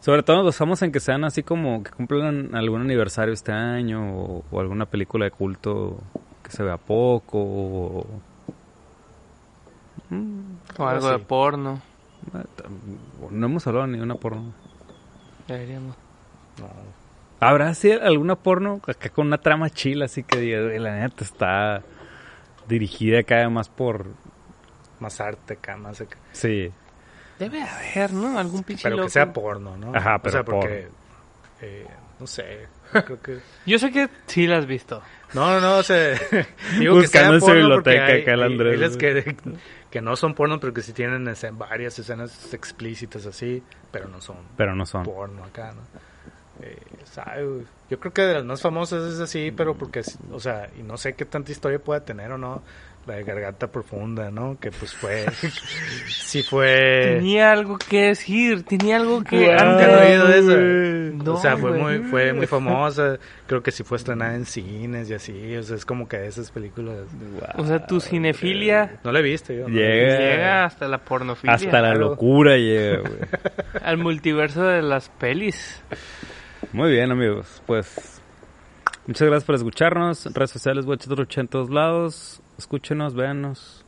Sobre todo nos basamos en que sean así como que cumplan algún aniversario este año o, o alguna película de culto que se vea poco o, o algo de porno. no hemos hablado ni de una porno. Deberíamos. No. ¿Habrá sí alguna porno acá con una trama chila así que diga, "Güey, la neta está dirigida acá además por... Más arte acá, más acá. Sí, Debe haber, ¿no? Algún pinche Pero loco. que sea porno, ¿no? Ajá, O pero sea, porque... eh, no sé. Creo que... Yo sé que sí la has visto. No, no, no, o sea... digo Buscando que sea porno biblioteca hay- acá el Andrés, que, que no son porno, pero que sí tienen varias escenas explícitas así, pero no son pero no son. porno acá, ¿no? Eh, sabe. Yo creo que de las más famosas es así, pero porque, es- o sea, y no sé qué tanta historia pueda tener o no, la de Garganta Profunda, ¿no? Que pues fue, sí fue... Tenía algo que decir, tenía algo que... Wow. ¿Nunca han oído esa? No, o sea, fue güey. muy, fue muy famosa. Creo que sí fue estrenada en cines y así. O sea, es como que de esas películas. O sea, tu cinefilia No la he visto yo. ¿no? Llega. llega hasta la pornofilia. Hasta la claro. locura llega, güey. Al multiverso de las pelis. Muy bien, amigos. Pues muchas gracias por escucharnos. Redes sociales, Watch en todos lados. Escúchenos, véanos.